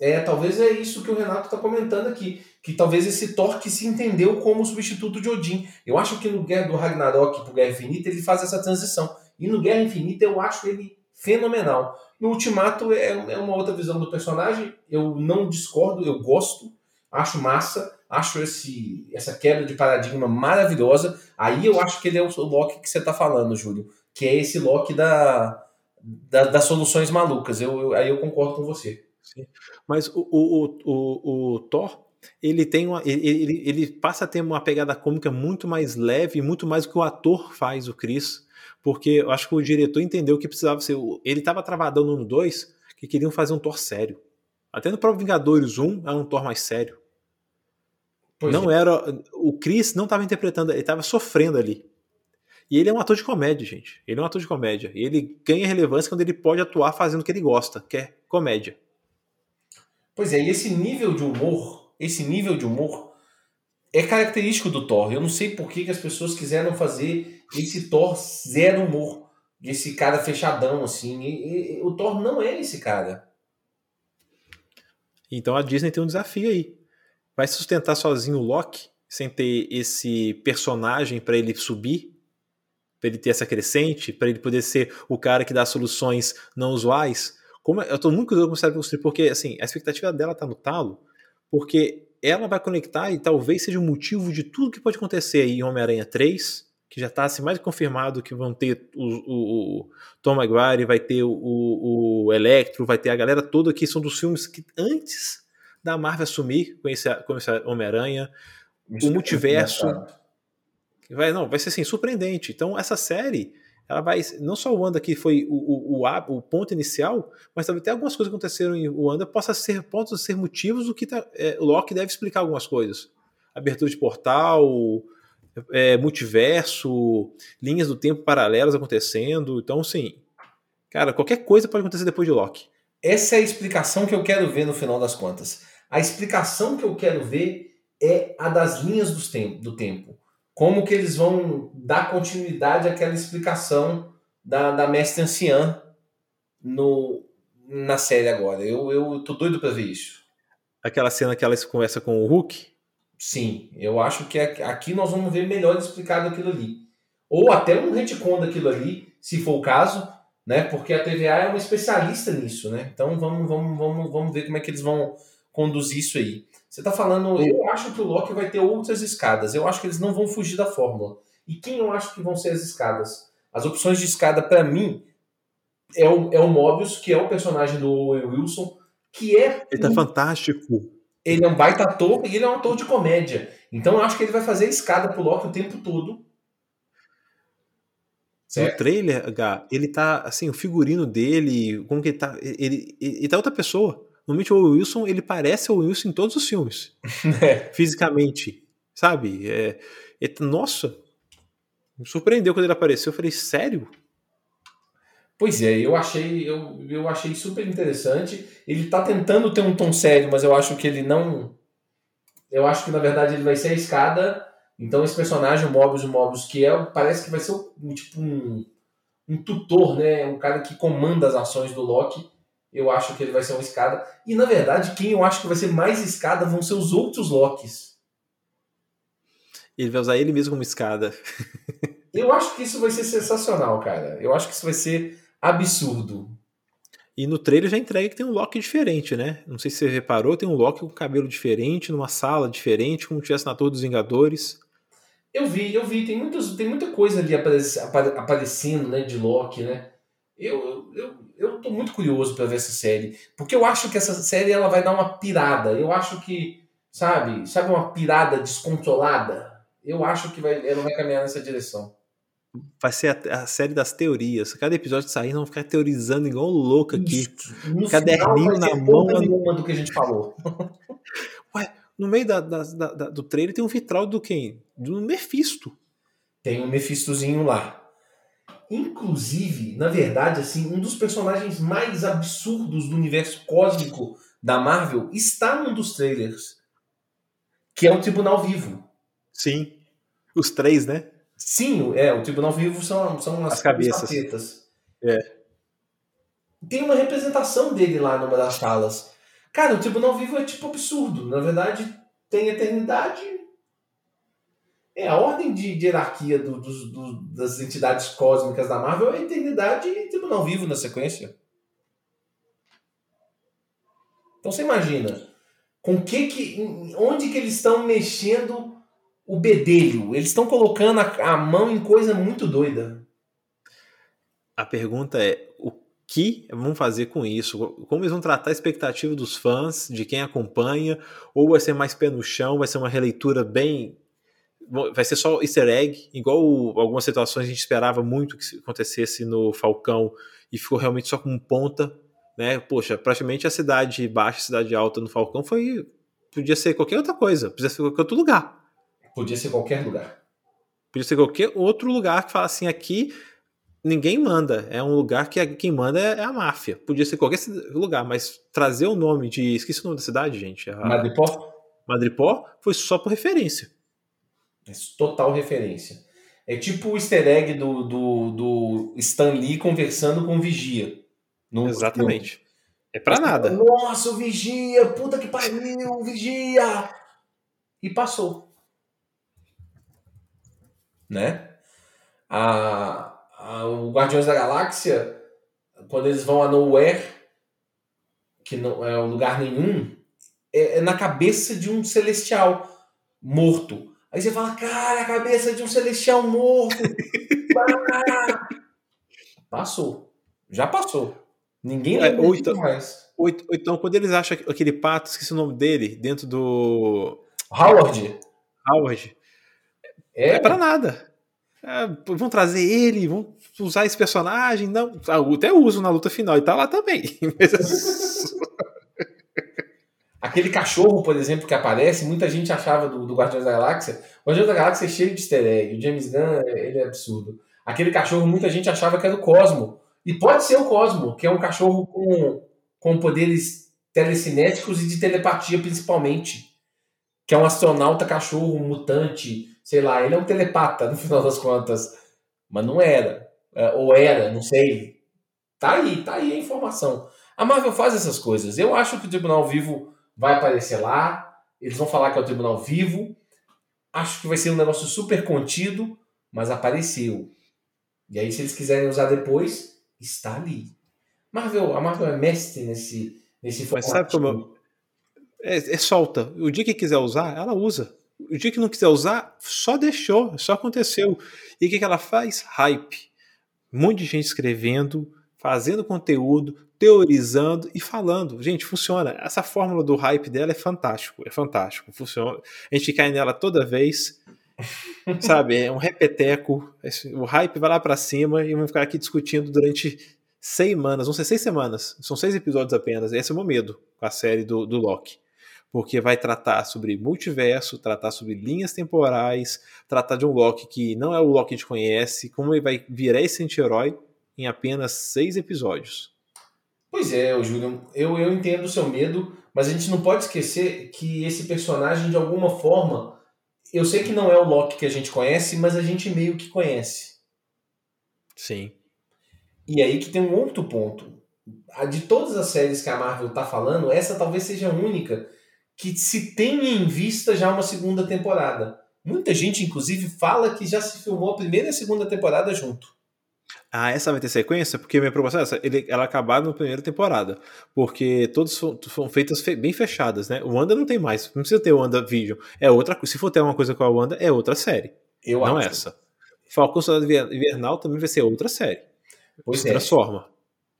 É, talvez é isso que o Renato está comentando aqui. Que talvez esse Thor que se entendeu como substituto de Odin. Eu acho que no Guerra do Ragnarok pro Guerra Infinita ele faz essa transição. E no Guerra Infinita eu acho ele fenomenal. No Ultimato é, é uma outra visão do personagem. Eu não discordo, eu gosto, acho massa acho esse, essa quebra de paradigma maravilhosa. Aí eu acho que ele é o Loki que você está falando, Júlio, que é esse Loki da, da das soluções malucas. Eu, eu, aí eu concordo com você. Sim. Mas o, o, o, o, Thor, ele tem uma, ele, ele, passa a ter uma pegada cômica muito mais leve, muito mais do que o ator faz, o Chris. Porque eu acho que o diretor entendeu que precisava ser. Ele estava travadão no 2, que queriam fazer um Thor sério. Até no próprio Vingadores 1 era um Thor mais sério. Pois não é. era. O Chris não estava interpretando, ele estava sofrendo ali. E ele é um ator de comédia, gente. Ele é um ator de comédia. E ele ganha relevância quando ele pode atuar fazendo o que ele gosta, que é comédia. Pois é, e esse nível de humor, esse nível de humor é característico do Thor. Eu não sei por que, que as pessoas quiseram fazer esse Thor zero humor. Esse cara fechadão, assim. E, e, o Thor não é esse cara. Então a Disney tem um desafio aí. Vai sustentar sozinho o Loki, sem ter esse personagem para ele subir, para ele ter essa crescente, para ele poder ser o cara que dá soluções não usuais? Como, eu estou muito curioso com construir, porque assim, a expectativa dela está no talo, porque ela vai conectar e talvez seja o motivo de tudo que pode acontecer aí em Homem-Aranha 3, que já está assim, mais confirmado que vão ter o, o, o Tom Maguire, vai ter o, o, Electro, vai ter a galera toda que são dos filmes que antes da Marvel assumir com esse, com esse Homem-Aranha, o é multiverso. Vai, não, vai ser assim, surpreendente. Então, essa série ela vai. Não só o Wanda que foi o, o, o, o ponto inicial, mas também tem algumas coisas que aconteceram em Wanda possa ser pontos ser motivos do que tá, é, o Loki deve explicar algumas coisas. Abertura de portal, é, multiverso, linhas do tempo paralelas acontecendo. Então, sim. Cara, qualquer coisa pode acontecer depois de Loki. Essa é a explicação que eu quero ver no final das contas. A explicação que eu quero ver é a das linhas do tempo. Como que eles vão dar continuidade àquela explicação da, da mestre anciã no, na série agora. Eu, eu tô doido para ver isso. Aquela cena que ela se conversa com o Hulk? Sim, eu acho que aqui nós vamos ver melhor explicado aquilo ali. Ou até um retcon daquilo ali, se for o caso, né? Porque a TVA é uma especialista nisso, né? Então vamos, vamos, vamos, vamos ver como é que eles vão conduzir isso aí. Você está falando, eu acho que o Loki vai ter outras escadas. Eu acho que eles não vão fugir da fórmula. E quem eu acho que vão ser as escadas? As opções de escada, para mim, é o, é o Mobius, que é o personagem do Owen Wilson, que é. Ele tá um, fantástico. Ele é um baita ator e ele é um ator de comédia. Então eu acho que ele vai fazer escada pro Loki o tempo todo. Certo? No trailer, H, ele tá assim, o figurino dele, como que ele tá. Ele, ele, ele tá outra pessoa. Normalmente o Wilson, ele parece o Wilson em todos os filmes. É. Fisicamente. Sabe? É, é, nossa. Me surpreendeu quando ele apareceu. Eu falei, sério? Pois é, eu achei, eu, eu achei super interessante. Ele tá tentando ter um tom sério, mas eu acho que ele não. Eu acho que na verdade ele vai ser a escada. Então esse personagem, o Mobius, o Mobius, que é, parece que vai ser um, tipo um, um tutor, né? Um cara que comanda as ações do Loki eu acho que ele vai ser uma escada. E na verdade, quem eu acho que vai ser mais escada vão ser os outros Locks. Ele vai usar ele mesmo como escada. eu acho que isso vai ser sensacional, cara. Eu acho que isso vai ser absurdo. E no trailer já entrega que tem um Loki diferente, né? Não sei se você reparou, tem um Loki com cabelo diferente, numa sala diferente, como se tivesse na Torre dos Vingadores. Eu vi, eu vi. Tem, muitos, tem muita coisa ali aparecendo, né, de Loki, né? Eu, eu, eu tô muito curioso para ver essa série, porque eu acho que essa série ela vai dar uma pirada. Eu acho que, sabe, sabe uma pirada descontrolada? Eu acho que vai, ela vai caminhar nessa direção. Vai ser a, a série das teorias. Cada episódio sair, não ficar teorizando igual louco aqui. No Caderninho na mão. nenhuma do que a gente falou. Ué, no meio da, da, da, do trailer tem um vitral do quem? Do Mephisto. Tem um Mephistozinho lá. Inclusive, na verdade, assim, um dos personagens mais absurdos do universo cósmico da Marvel está num dos trailers, que é o Tribunal Vivo. Sim. Os três, né? Sim, é, o Tribunal Vivo são, são as, as cabeças. É. Tem uma representação dele lá numa das salas. Cara, o Tribunal Vivo é tipo absurdo. Na verdade, tem eternidade é, a ordem de, de hierarquia do, do, do, das entidades cósmicas da Marvel é a eternidade e tribunal vivo na sequência. Então você imagina, com que que, onde que eles estão mexendo o bedelho? Eles estão colocando a, a mão em coisa muito doida. A pergunta é, o que vão fazer com isso? Como eles vão tratar a expectativa dos fãs, de quem acompanha? Ou vai ser mais pé no chão, vai ser uma releitura bem vai ser só easter egg, igual algumas situações a gente esperava muito que acontecesse no Falcão e ficou realmente só com ponta, né? Poxa, praticamente a cidade baixa, a cidade alta no Falcão foi podia ser qualquer outra coisa, podia ser qualquer outro lugar. Podia ser qualquer lugar. Podia ser qualquer outro lugar que fala assim aqui ninguém manda, é um lugar que quem manda é, é a máfia. Podia ser qualquer lugar, mas trazer o nome de esqueci o nome da cidade, gente. A... Madripoor. Madripoor foi só por referência. É total referência. É tipo o easter egg do, do, do Stan Lee conversando com o Vigia. Exatamente. Filme. É pra nada. Nossa, o Vigia, puta que pariu, Vigia! E passou. Né? A, a, o Guardiões da Galáxia, quando eles vão a Nowhere, que não é um lugar nenhum, é, é na cabeça de um celestial morto. Aí você fala, cara, a cabeça de um celestial morto. passou. Já passou. Ninguém é, ou então, mais. Ou, ou, então, quando eles acham aquele pato, esqueci o nome dele, dentro do. Howard. Howard. É, é pra nada. É, vão trazer ele, vão usar esse personagem. Não, até uso na luta final e tá lá também. Aquele cachorro, por exemplo, que aparece, muita gente achava do, do Guardiões da Galáxia. O Guardiões da Galáxia é cheio de easter egg. O James Gunn, ele é absurdo. Aquele cachorro, muita gente achava que era o Cosmo. E pode ser o Cosmo, que é um cachorro com, com poderes telecinéticos e de telepatia, principalmente. Que é um astronauta cachorro mutante. Sei lá, ele é um telepata, no final das contas. Mas não era. É, ou era, não sei. Tá aí, tá aí a informação. A Marvel faz essas coisas. Eu acho que o Tribunal Vivo vai aparecer lá, eles vão falar que é o tribunal vivo. Acho que vai ser um negócio super contido, mas apareceu. E aí, se eles quiserem usar depois, está ali. Marvel, a Marvel é mestre nesse, nesse formato. Mas sabe como. É, é solta. O dia que quiser usar, ela usa. O dia que não quiser usar, só deixou, só aconteceu. E o que, que ela faz? Hype. Um monte de gente escrevendo, fazendo conteúdo, teorizando e falando. Gente, funciona. Essa fórmula do hype dela é fantástico, é fantástico, funciona. A gente cai nela toda vez, sabe? É um repeteco. O hype vai lá para cima e vamos ficar aqui discutindo durante seis semanas, vão ser seis semanas, são seis episódios apenas. Esse é o meu medo com a série do, do Loki. Porque vai tratar sobre multiverso, tratar sobre linhas temporais, tratar de um Loki que não é o Loki que a gente conhece, como ele vai virar esse anti-herói em apenas seis episódios. Pois é, Júlio, eu, eu entendo o seu medo, mas a gente não pode esquecer que esse personagem, de alguma forma, eu sei que não é o Loki que a gente conhece, mas a gente meio que conhece. Sim. E aí que tem um outro ponto. De todas as séries que a Marvel tá falando, essa talvez seja a única que se tem em vista já uma segunda temporada. Muita gente, inclusive, fala que já se filmou a primeira e a segunda temporada junto. Ah, essa vai ter sequência? Porque minha preocupação é essa, ele, ela acabar na primeira temporada. Porque todas foram feitas fe, bem fechadas, né? O Wanda não tem mais, não precisa ter o Wanda Vision. É outra Se for ter uma coisa com a Wanda, é outra série. Eu não acho. essa. Falcão Soldado Invernal também vai ser outra série. Pois Se é. transforma.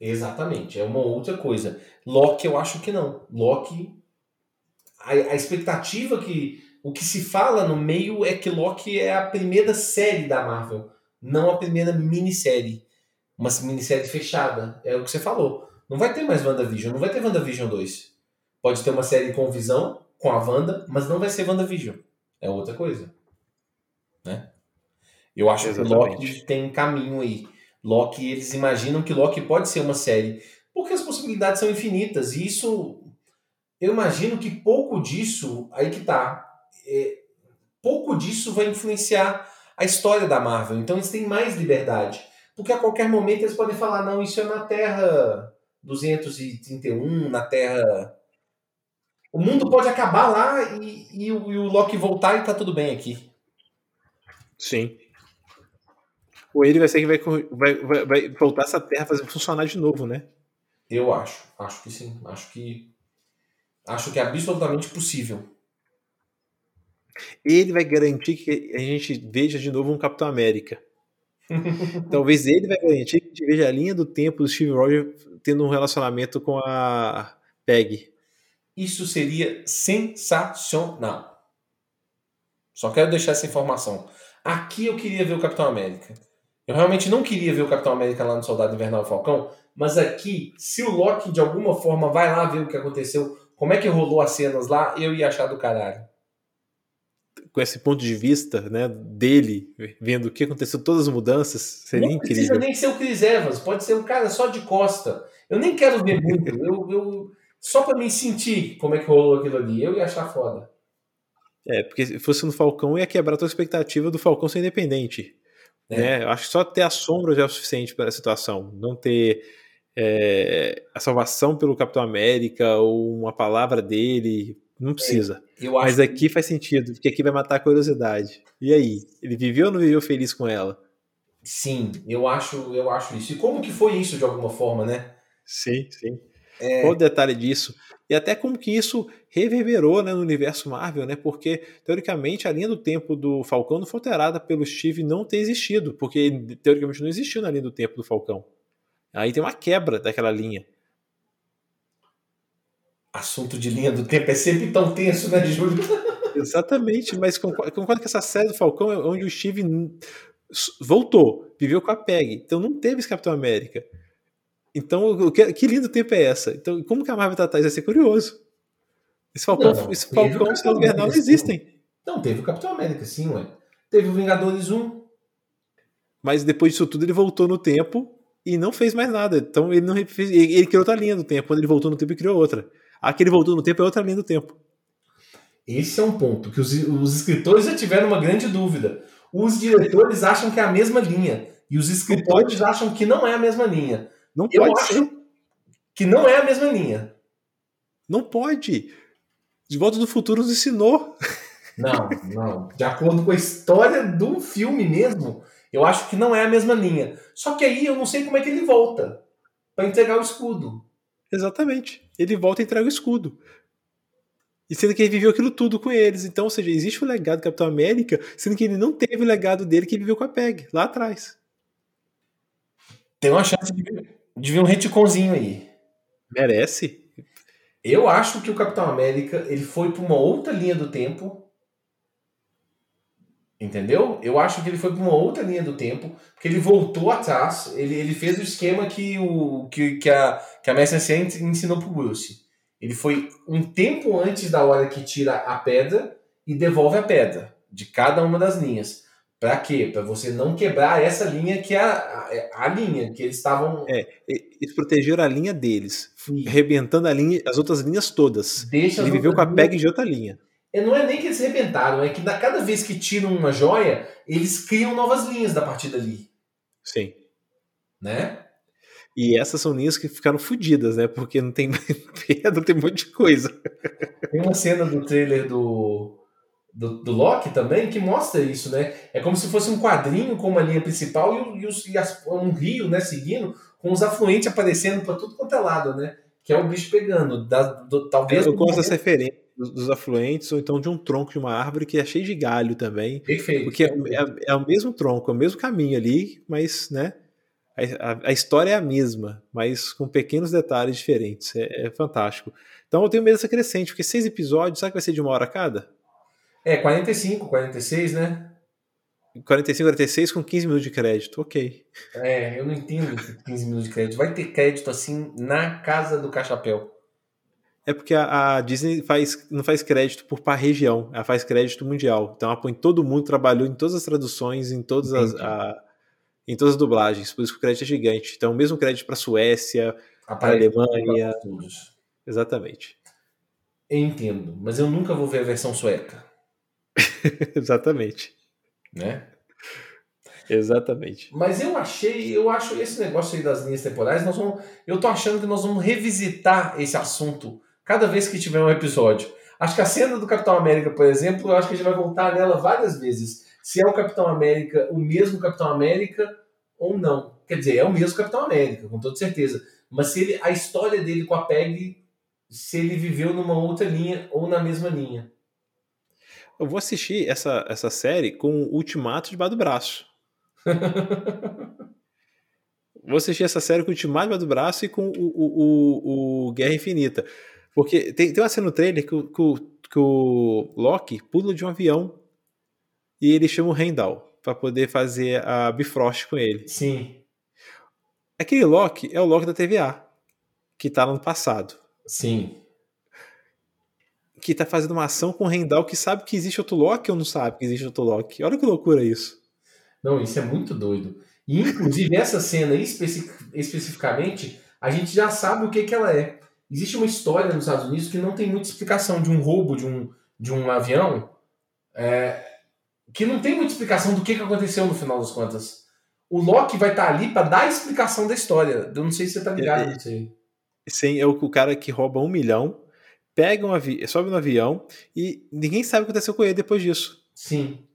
Exatamente, é uma outra coisa. Loki, eu acho que não. Loki. A, a expectativa que. O que se fala no meio é que Loki é a primeira série da Marvel não a primeira minissérie. Uma minissérie fechada. É o que você falou. Não vai ter mais WandaVision, não vai ter WandaVision 2. Pode ter uma série com visão, com a Wanda, mas não vai ser WandaVision. É outra coisa. Né? Eu acho Exatamente. que Loki tem caminho aí. Loki, eles imaginam que Loki pode ser uma série. Porque as possibilidades são infinitas. E isso. Eu imagino que pouco disso. Aí que tá. É, pouco disso vai influenciar a história da Marvel. Então eles têm mais liberdade. Porque a qualquer momento eles podem falar, não, isso é na Terra 231, na Terra. O mundo pode acabar lá e, e, o, e o Loki voltar e tá tudo bem aqui. Sim. Ou ele vai ser que vai, vai, vai, vai voltar essa Terra fazer funcionar de novo, né? Eu acho. Acho que sim. Acho que. Acho que é absolutamente possível. Ele vai garantir que a gente veja de novo um Capitão América. Talvez ele vai garantir que a gente veja a linha do tempo do Steve Rogers tendo um relacionamento com a Peg. Isso seria sensacional. Só quero deixar essa informação. Aqui eu queria ver o Capitão América. Eu realmente não queria ver o Capitão América lá no Soldado Invernal Falcão, mas aqui, se o Loki de alguma forma vai lá ver o que aconteceu, como é que rolou as cenas lá, eu ia achar do caralho com esse ponto de vista né, dele, vendo o que aconteceu, todas as mudanças, seria não incrível. Não precisa nem ser o Chris Evans, pode ser um cara só de costa. Eu nem quero ver muito, eu, eu, só para me sentir como é que rolou aquilo ali, eu ia achar foda. É, porque se fosse no Falcão, ia quebrar a tua expectativa do Falcão ser independente. É. Né? Eu acho que só ter a sombra já é o suficiente para a situação, não ter é, a salvação pelo Capitão América ou uma palavra dele. Não precisa. É, eu acho Mas aqui faz sentido, porque aqui vai matar a curiosidade. E aí? Ele viveu ou não viveu feliz com ela? Sim, eu acho, eu acho isso. E como que foi isso de alguma forma, né? Sim, sim. É... Qual o detalhe disso? E até como que isso reverberou né, no universo Marvel, né? Porque, teoricamente, a linha do tempo do Falcão não foi alterada pelo Steve não ter existido, porque teoricamente não existiu na linha do tempo do Falcão. Aí tem uma quebra daquela linha. Assunto de linha do tempo é sempre tão tenso, né, Júlio? Exatamente, mas concordo que essa série do Falcão é onde o Steve voltou, viveu com a Peg, então não teve esse Capitão América. Então, que, que lindo tempo é essa? Então, como que a Marvel tratar isso? Vai ser curioso. Esse Falcão, Não, esse Falcão e o Bernal não existem. Não, teve o Capitão América, sim, ué. Teve o Vingadores 1. Mas depois disso tudo, ele voltou no tempo e não fez mais nada. Então ele não fez, ele criou outra linha do tempo. Quando ele voltou no tempo, ele criou outra. Aqui ele voltou no tempo é outra linha do tempo. Esse é um ponto que os, os escritores já tiveram uma grande dúvida. Os diretores acham que é a mesma linma e os escritores acham que não é a mesma linha. Não Eu pode acho ser. que não é a mesma linha. Não pode. De Volta do Futuro nos ensinou. Não, não. De acordo com a história do filme mesmo, eu acho que não é a mesma linha. Só que aí eu não sei como é que ele volta para entregar o escudo. Exatamente. Ele volta e entrega o escudo. E sendo que ele viveu aquilo tudo com eles. Então, ou seja, existe o legado do Capitão América, sendo que ele não teve o legado dele que ele viveu com a PEG, lá atrás. Tem uma chance de, de vir um retconzinho aí. Merece. Eu acho que o Capitão América ele foi para uma outra linha do tempo. Entendeu? Eu acho que ele foi para uma outra linha do tempo, porque ele voltou atrás, ele, ele fez o esquema que, o, que, que a, que a Messi ensinou pro Bruce. Ele foi um tempo antes da hora que tira a pedra e devolve a pedra de cada uma das linhas. Para quê? Para você não quebrar essa linha que é a, a, a linha que eles estavam. É, eles protegeram a linha deles, arrebentando a linha, as outras linhas todas. Deixa Ele viveu com a PEG de outra linha. É, Não é nem que eles rebentaram, é que da, cada vez que tiram uma joia, eles criam novas linhas da partir dali. Sim. Né? E essas são linhas que ficaram fodidas, né? Porque não tem pedra, tem um monte de coisa. Tem uma cena do trailer do, do, do Loki também que mostra isso, né? É como se fosse um quadrinho com uma linha principal e, e os, e as- um rio, né, seguindo, com os afluentes aparecendo para tudo quanto é lado, né? Que é o bicho pegando. Da, do, talvez. Eu gosto das momento- referências dos, dos afluentes, ou então de um tronco de uma árvore que é cheio de galho também. Perfeito. Porque é, é- é o mesmo tronco, é o mesmo caminho ali, mas, né? A, a- história é a mesma, mas com pequenos detalhes diferentes. É, é fantástico. Então eu tenho medo dessa crescente, porque seis episódios, sabe que vai ser de uma hora cada? É, 45, 46, né? 45, 46 com 15 minutos de crédito. Ok. É, eu não entendo esse 15 minutos de crédito. Vai ter crédito assim na casa do Cachapéu. É porque a, a Disney faz, não faz crédito por par região, ela faz crédito mundial. Então ela põe todo mundo, trabalhou em todas as traduções, em todas as, a- em todas as dublagens, por isso que o crédito é gigante. Então, o mesmo crédito para Suécia, Aparece Alemanha. nos estúdios. exatamente. Eu entendo, mas eu nunca vou ver a versão sueca, exatamente. né? Exatamente. Mas eu achei, eu acho esse negócio aí das linhas temporais, nós vamos, eu tô achando que nós vamos revisitar esse assunto cada vez que tiver um episódio. Acho que a cena do Capitão América, por exemplo, eu acho que a gente vai voltar nela várias vezes. Se é o Capitão América, o mesmo Capitão América ou não. Quer dizer, é o mesmo Capitão América, com toda certeza. Mas se ele, a história dele com a Peg, se ele viveu numa outra linha ou na mesma linha. Eu vou assistir essa, essa série com o Ultimato debaixo do braço. Vou assistir essa série com o Ultimato debaixo do braço e com o, o, o, o Guerra Infinita. Porque tem, tem uma cena no trailer que, o- que, que o Loki pula de um avião e ele chama o Heimdall para poder fazer a Bifrost com ele. Sim, Aquele Loki é o Loki da TVA, que tá lá no passado. sim. Que tá fazendo uma ação com o Heimdall que sabe que existe outro Loki ou não sabe que existe outro Loki. Olha que loucura isso. Não, isso é muito doido. E, inclusive, essa cena especi- especificamente, a gente já sabe o que, que ela é. Existe uma história nos Estados Unidos que não tem muita explicação de um roubo de um, de um avião, é, que não tem muita explicação do que, que aconteceu no final das contas. o Loki vai estar ali para dar a explicação da história. Eu não sei se você tá ligado É, nisso aí. Sim, é o, o cara que rouba um milhão, pega um avião, sobe no avião e ninguém sabe o que aconteceu com ele depois disso. Sim.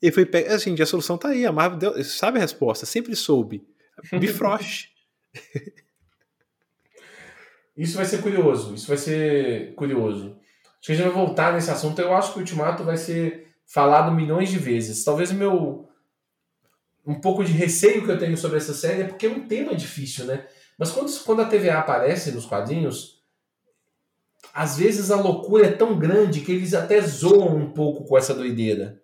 Ele foi pe- assim, a solução tá aí, a Marvel deu, sabe a resposta, sempre soube. Bifrost. Isso vai ser curioso. Isso vai ser curioso. Acho que a gente vai voltar nesse assunto. Eu acho que o Ultimato vai ser falado milhões de vezes. Talvez o meu. Um pouco de receio que eu tenho sobre essa série é porque é um tema difícil, né? Mas quando, quando a TVA aparece nos quadrinhos, às vezes a loucura é tão grande que eles até zoam um pouco com essa doideira.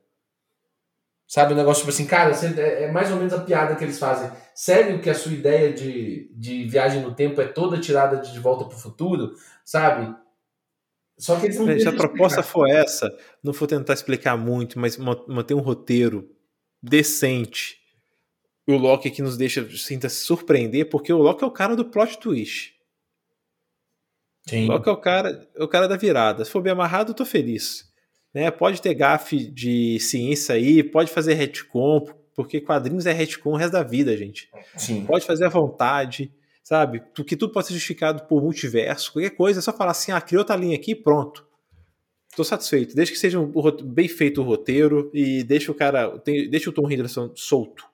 Sabe, o negócio tipo assim, cara, você- é é mais ou menos a piada que eles fazem. Sério que a sua ideia de, de viagem no tempo é toda tirada de De Volta pro Futuro? Sabe? Só que eles não Se a proposta for essa, não for tentar explicar muito, mas ma- manter um roteiro decente. O Loki que nos deixa sinta se surpreender, porque o Loki é o cara do plot twist. Sim. O Loki é o cara, é o cara da virada. Se for bem amarrado, eu tô feliz. Né? Pode ter gafe de ciência aí, pode fazer retcon, porque quadrinhos é retcon o resto da vida, gente. Sim. Pode fazer à vontade, sabe? Que tudo pode ser justificado por multiverso, qualquer coisa, é só falar assim, ah, criou outra linha aqui, pronto. Tô satisfeito. Desde que seja um bem feito o roteiro e deixa o cara, tem- deixa o Tom Hiddleston solto.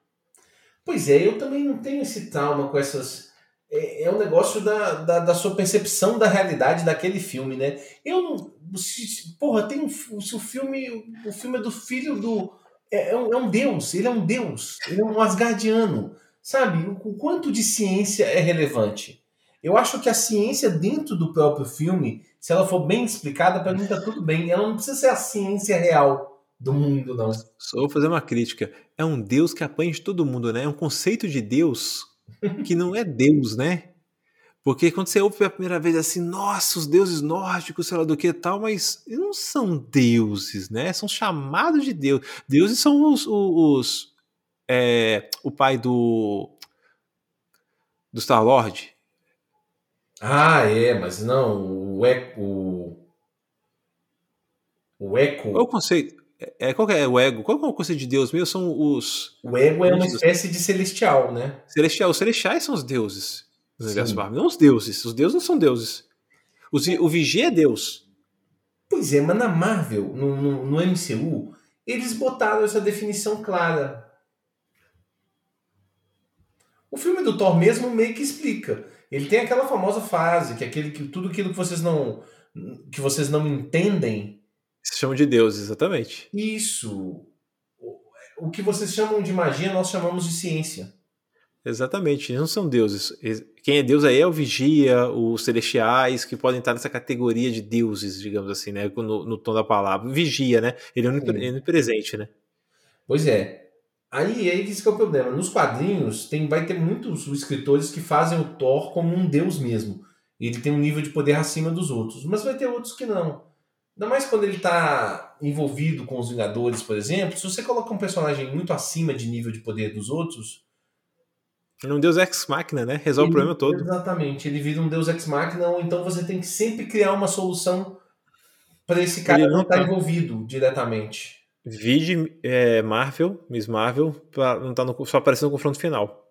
Pois é, eu também não tenho esse trauma com essas. É, é um negócio da, da, da sua percepção da realidade daquele filme, né? Eu não. Se, porra, tem um. Se o filme. O filme é do filho do. É, é um, é um deus, ele é um deus, ele é um asgardiano. Sabe? O, o quanto de ciência é relevante? Eu acho que a ciência dentro do próprio filme, se ela for bem explicada, pra mim tá tudo bem. Ela não precisa ser a ciência real do mundo, não. Só vou fazer uma crítica. É um Deus que apanha de todo mundo, né? É um conceito de Deus que não é Deus, né? Porque quando você ouve pela primeira vez assim, nossa, os deuses nórdicos, sei lá do que tal, mas não são deuses, né? São chamados de Deus. Deuses são os. os, os- é, o pai do. do Star-Lord. Ah, é, mas não, o eco. O, o eco. Qual é o conceito? É, qual que é o ego? Qual é o conceito de Deus mesmo? São os. O ego é uma espécie de celestial, né? Celestiais, os celestiais são os deuses do universo. Marvel, não os deuses. Os deuses não são deuses. Os o vigia é Deus. Pois é, mas na Marvel, no, no, no MCU, eles botaram essa definição clara. O filme do Thor mesmo meio que explica. Ele tem aquela famosa frase, que é aquele que tudo aquilo que vocês não que vocês não entendem, Se chamam de deuses, exatamente. isso o- que vocês chamam de magia, nós chamamos de ciência. Exatamente, eles não são deuses. Quem é deus aí é o vigia, os celestiais, que podem estar nessa categoria de deuses, digamos assim, né? No, no tom da palavra. Vigia, né? Ele é onipresente, né? Pois é. Aí, aí que isso que é o problema. Nos quadrinhos, tem, vai ter muitos escritores que fazem o Thor como um deus mesmo. Ele tem um nível de poder acima dos outros. Mas vai ter outros que não. Ainda mais quando ele está envolvido com os Vingadores, por exemplo. Se você coloca um personagem muito acima de nível de poder dos outros. Ele é um deus ex-máquina, né? Resolve o ele- problema todo. Exatamente. Ele vira um deus ex-máquina, ou então você tem que sempre criar uma solução para esse cara Ele não não estar tá. envolvido diretamente. Vide é, Marvel, Miss Marvel, pra não tá no- só aparecendo no confronto final.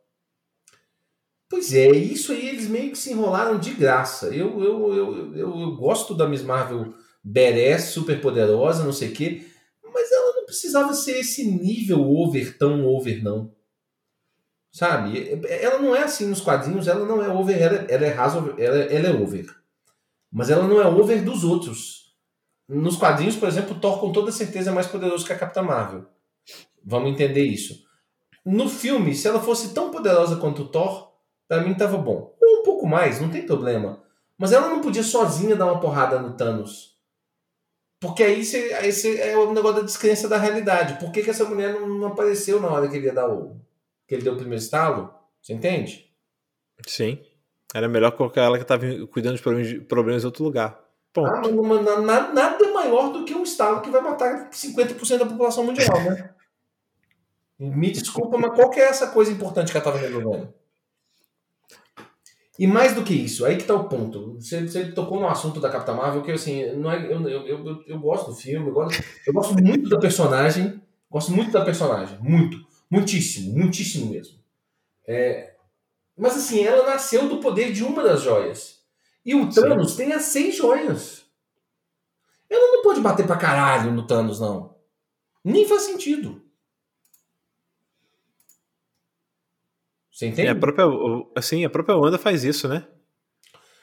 Pois é, isso aí eles meio que se enrolaram de graça. Eu, eu, eu, eu, eu gosto da Miss Marvel badass, super poderosa, não sei o quê, mas ela não precisava ser esse nível over, tão over, não. Sabe? Ela não é assim nos quadrinhos, ela não é over, ela, ela é raso, ela, ela é over. Mas ela não é over dos outros. Nos quadrinhos, por exemplo, Thor com toda certeza é mais poderoso que a Capitã Marvel. Vamos entender isso. No filme, se ela fosse tão poderosa quanto o Thor, Pra mim tava bom. Ou um pouco mais, não tem problema. Mas ela não podia sozinha dar uma porrada no Thanos. Porque aí, aí cê, é o negócio da descrença da realidade. Por que, que essa mulher não, não apareceu na hora que ele ia dar o. que ele deu o primeiro estalo? Você entende? Sim. Era melhor colocar ela que estava cuidando de problemas, de problemas em outro lugar. Ponto. Ah, mas, na- nada maior do que um estalo que vai matar 50% da população mundial, né? Me desculpa, mas qual que é essa coisa importante que ela estava resolvendo? E mais do que isso, aí que tá o ponto. Você, você tocou no assunto da Capitã Marvel, que assim, não é, eu, eu, eu, eu gosto do filme, eu gosto, eu gosto muito da personagem, gosto muito da personagem, muito, muitíssimo, muitíssimo mesmo. É, mas assim, ela nasceu do poder de uma das joias. E o Thanos Sim. tem as seis joias. Ela não pode bater pra caralho no Thanos, não. Nem faz sentido. Você entende? É, a própria, assim, a própria Wanda faz isso, né?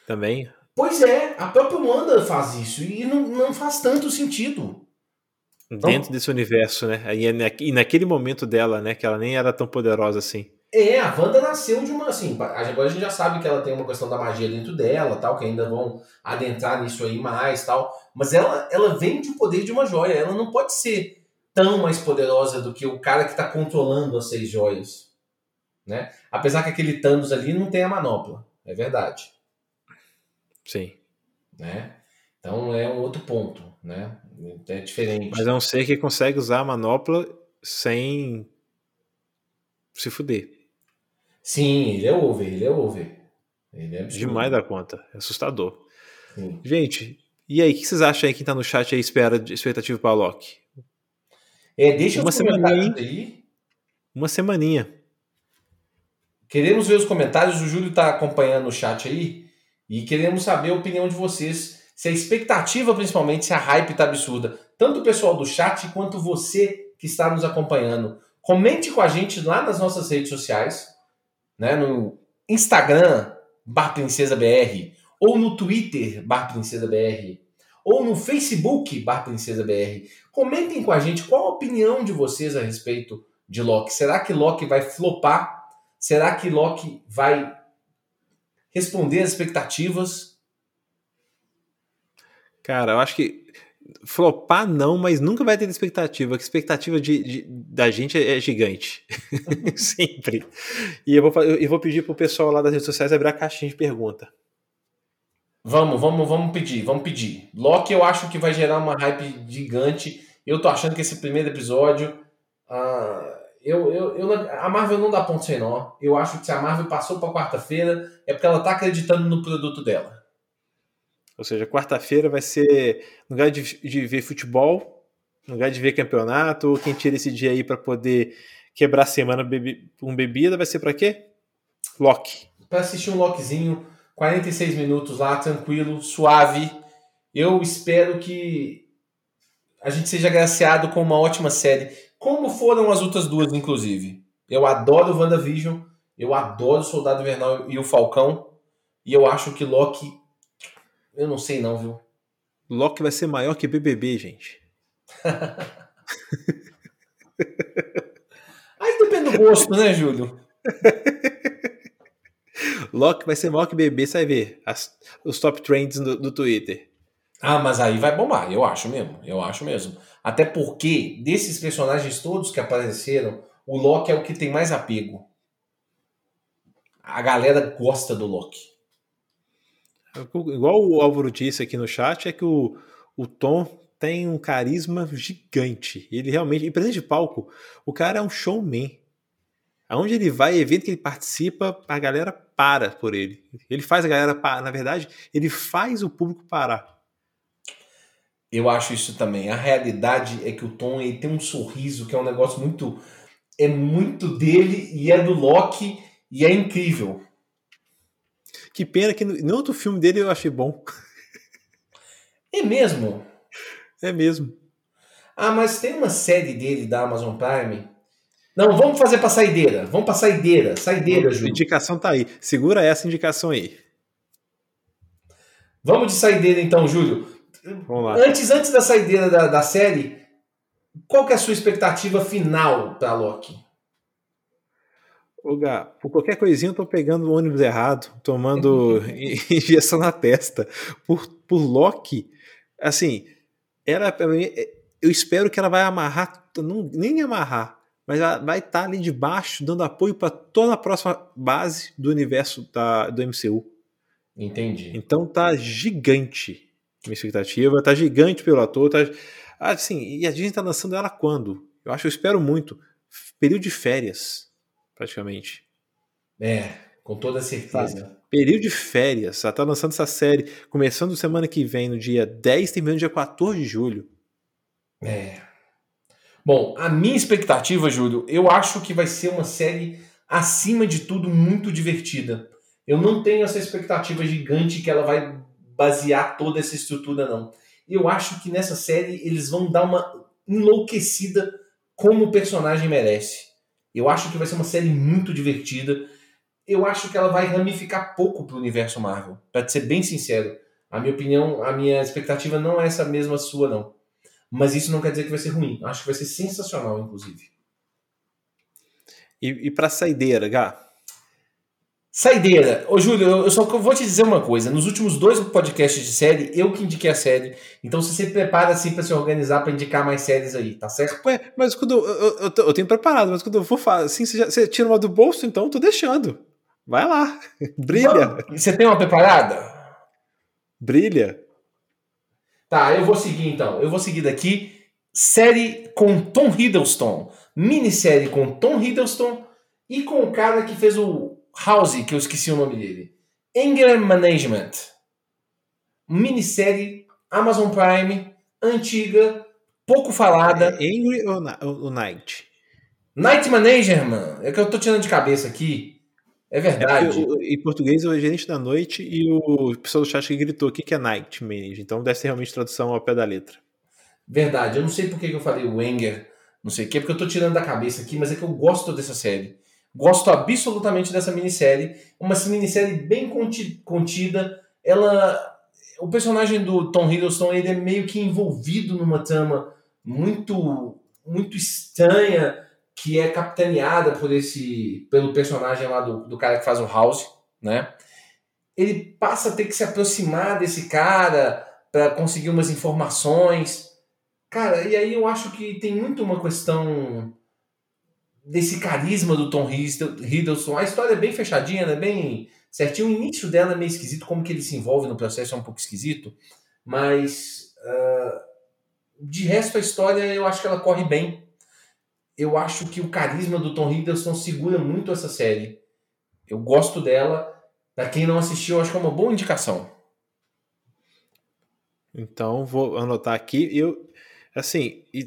Também. Pois é, a própria Wanda faz isso e não, não faz tanto sentido. Dentro então, desse universo, né? E, e naquele momento dela, né? Que ela nem era tão poderosa assim. É, a Wanda nasceu de uma, assim, agora a gente já sabe que ela tem uma questão da magia dentro dela, tal, que ainda vão adentrar nisso aí mais, tal, mas ela, ela vem de um poder de uma joia, ela não pode ser tão mais poderosa do que o cara que está controlando as seis joias, né? Apesar que aquele Thanos ali não tem a manopla, é verdade. Sim. Né? Então é um outro ponto, né? É diferente. Mas é um ser que consegue usar a manopla sem se fuder. Sim, ele é over, ele é over. Ele é Demais da conta. É assustador. Sim. Gente, e aí, o que vocês acham aí quem tá no chat aí espera de expectativa para Loki? É, deixa uma semaninha aí. Uma semaninha. Queremos ver os comentários, o Júlio tá acompanhando o chat aí e queremos saber a opinião de vocês, se a expectativa principalmente, se a hype tá absurda, tanto o pessoal do chat quanto você que está nos acompanhando. Comente com a gente lá nas nossas redes sociais, né, no Instagram, Bar Princesa BR, ou no Twitter, Bar Princesa BR, ou no Facebook, Bar Princesa BR. Comentem com a gente qual a opinião de vocês a respeito de Loki. Será que Loki vai flopar? Será que Loki vai responder às expectativas? Cara, eu acho que Flopar não, mas nunca vai ter expectativa. A expectativa de, de da gente é, é gigante. Sempre. E eu vou, eu vou pedir pro pessoal lá das redes sociais abrir a caixinha de pergunta. Vamos, vamos, vamos pedir, vamos pedir. Loki eu acho que vai gerar uma hype gigante. Eu tô achando que esse primeiro episódio. Uh, eu, eu, eu, a Marvel não dá ponto sem nó. Eu acho que se a Marvel passou pra quarta-feira é porque ela tá acreditando no produto dela. Ou seja, quarta-feira vai ser, no lugar de, de ver futebol, no lugar de ver campeonato, quem tira esse dia aí para poder quebrar a semana bebi, com bebida, vai ser para quê? Loki. Para assistir um Lokizinho, 46 minutos lá, tranquilo, suave. Eu espero que a gente seja agraciado com uma ótima série, como foram as outras duas, inclusive. Eu adoro WandaVision, eu adoro Soldado Invernal e o Falcão, e eu acho que Loki eu não sei não, viu? Loki vai ser maior que BBB, gente. Aí depende do gosto, né, Júlio? Loki vai ser maior que BBB, você vai ver as, os top trends do, do Twitter. Ah, mas aí vai bombar, eu acho mesmo, eu acho mesmo. Até porque, desses personagens todos que apareceram, o Loki é o que tem mais apego. A galera gosta do Loki. Igual o Álvaro disse aqui no chat, é que o, o Tom tem um carisma gigante. Ele realmente, em presente de palco, o cara é um showman. Aonde ele vai, evento que ele participa, a galera para por ele. Ele faz a galera parar. Na verdade, ele faz o público parar. Eu acho isso também. A realidade é que o Tom ele tem um sorriso que é um negócio muito. É muito dele e é do Loki e é incrível. Que pena que no outro filme dele eu achei bom. É mesmo? É mesmo. Ah, mas tem uma série dele da Amazon Prime. Não, vamos fazer pra saideira. Vamos pra saideira. Saideira, Júlio. A indicação tá aí. Segura essa indicação aí. Vamos de saideira então, Júlio. Vamos lá. Antes, antes da saideira da, da série, qual que é a sua expectativa final pra Loki? Ô, Gá, por qualquer coisinha eu tô pegando o ônibus errado, tomando injeção na testa. Por, por Loki, assim, ela, eu espero que ela vai amarrar, não, nem amarrar, mas ela vai estar tá ali debaixo, dando apoio para toda a próxima base do universo da, do MCU. Entendi. Então tá gigante minha expectativa, tá gigante pelo ator, tá, assim, e a gente tá lançando ela quando? Eu acho, eu espero muito. Período de férias praticamente. É, com toda certeza. Tá. Período de férias, ela tá lançando essa série, começando semana que vem, no dia 10, terminando dia 14 de julho. É. Bom, a minha expectativa, Júlio, eu acho que vai ser uma série acima de tudo, muito divertida. Eu não tenho essa expectativa gigante que ela vai basear toda essa estrutura, não. Eu acho que nessa série eles vão dar uma enlouquecida como o personagem merece. Eu acho que vai ser uma série muito divertida. Eu acho que ela vai ramificar pouco pro universo Marvel. Pra ser bem sincero, a minha opinião, a minha expectativa não é essa mesma sua, não. Mas isso não quer dizer que vai ser ruim. Acho que vai ser sensacional, inclusive. E, e pra saideira, Gá? Saideira. Ô, Júlio, eu só vou te dizer uma coisa. Nos últimos dois podcasts de série, eu que indiquei a série. Então você se prepara assim para se organizar para indicar mais séries aí, tá certo? Ué, mas quando eu, eu, eu, tenho preparado, mas quando eu vou falar, assim, você, já, você tira uma do bolso, então eu tô deixando. Vai lá. Brilha. Você tem uma preparada? Brilha. Tá, eu vou seguir então. Eu vou seguir daqui. Série com Tom Hiddleston. Minissérie com Tom Hiddleston e com o cara que fez o House, que eu esqueci o nome dele. Anger Management. Minissérie Amazon Prime, antiga, pouco falada. É Angry ou, ou Night? Night Manager, mano. É que eu tô tirando de cabeça aqui. É verdade. É em português é o gerente da noite e o pessoal do chat que gritou aqui que é Night Manager. Então deve ser realmente tradução ao pé da letra. Verdade. Eu não sei por que eu falei o Anger, não sei o que, porque eu tô tirando da cabeça aqui, mas é que eu gosto dessa série. Gosto absolutamente dessa minissérie. Uma minissérie bem contida. Ela, o personagem do Tom Hiddleston ele é meio que envolvido numa trama muito, muito estranha que é capitaneada por esse, pelo personagem lá do, do cara que faz o House, né? Ele passa a ter que se aproximar desse cara para conseguir umas informações. Cara, e aí eu acho que tem muito uma questão desse carisma do Tom Hiddleston. A história é bem fechadinha, né? Bem certinho. O início dela é meio esquisito, como que ele se envolve no processo é um pouco esquisito. Mas uh, de resto a história eu acho que ela corre bem. Eu acho que o carisma do Tom Hiddleston segura muito essa série. Eu gosto dela. Para quem não assistiu, eu acho que é uma boa indicação. Então vou anotar aqui. Eu Assim, e,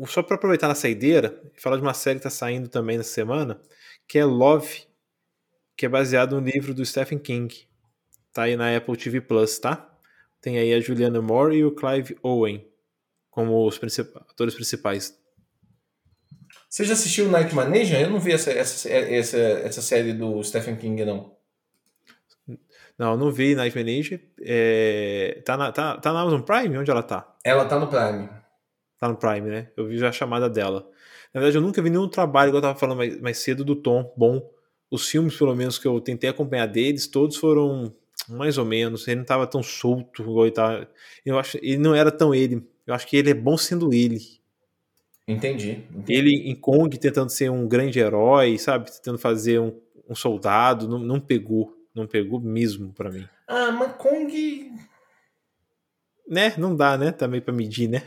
e, só para aproveitar na saideira, falar de uma série que está saindo também nessa semana, que é Love, que é baseado no livro do Stephen King. Tá aí na Apple TV Plus, tá? Tem aí a Juliana Moore e o Clive Owen como os princip atores principais. Você já assistiu Night Manager? Eu não vi essa, essa, essa, essa série do Stephen King, não. Não, não vi Night Manager. É, tá, na, tá, tá na Amazon Prime? Onde ela tá? Ela tá no Prime. Tá no Prime, né? Eu vi já a chamada dela. Na verdade, eu nunca vi nenhum trabalho, igual eu tava falando mais, mais cedo, do Tom bom. Os filmes, pelo menos, que eu tentei acompanhar deles, todos foram mais ou menos. Ele não tava tão solto igual ele tava. Eu acho, ele não era tão ele. Eu acho que ele é bom sendo ele. Entendi. entendi. Ele em Kong tentando ser um grande herói, sabe? Tentando fazer um, um soldado, não, não pegou. Não pegou mesmo para mim. Ah, mas Kong né? Não dá, né? Também para medir, né?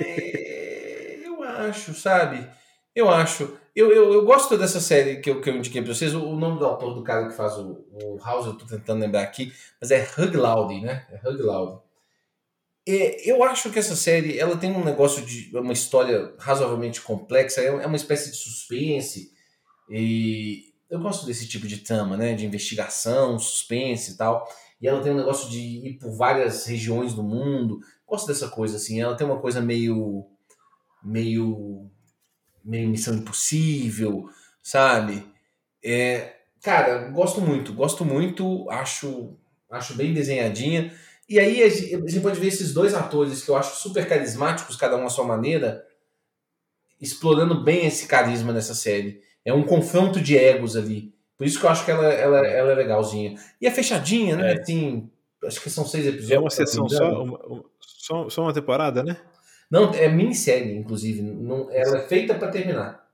é, eu acho, sabe? Eu acho. Eu, eu, eu gosto dessa série que eu, que eu indiquei pra vocês. O, nome do autor do cara que faz o, o House, eu tô tentando lembrar aqui, mas é Hug Laude, né? É Hug Laude. É, eu acho que essa série ela tem um negócio de uma história razoavelmente complexa, é, é uma espécie de suspense. E eu gosto desse tipo de trama, né? De investigação, suspense e tal e ela tem um negócio de ir por várias regiões do mundo. Gosto dessa coisa, assim. Ela tem uma coisa meio. meio. meio missão impossível, sabe? É, cara, gosto muito, gosto muito, acho, acho bem desenhadinha. E aí a gente pode ver esses dois atores que eu acho super carismáticos, cada um à sua maneira, explorando bem esse carisma nessa série. É um confronto de egos ali. Por isso que eu acho que ela, ela, ela é legalzinha. E é fechadinha, né? É. Tem, acho que são seis episódios. É uma sessão só, uma, só, só uma temporada, né? Não, é minissérie, inclusive. Não, ela é feita para terminar.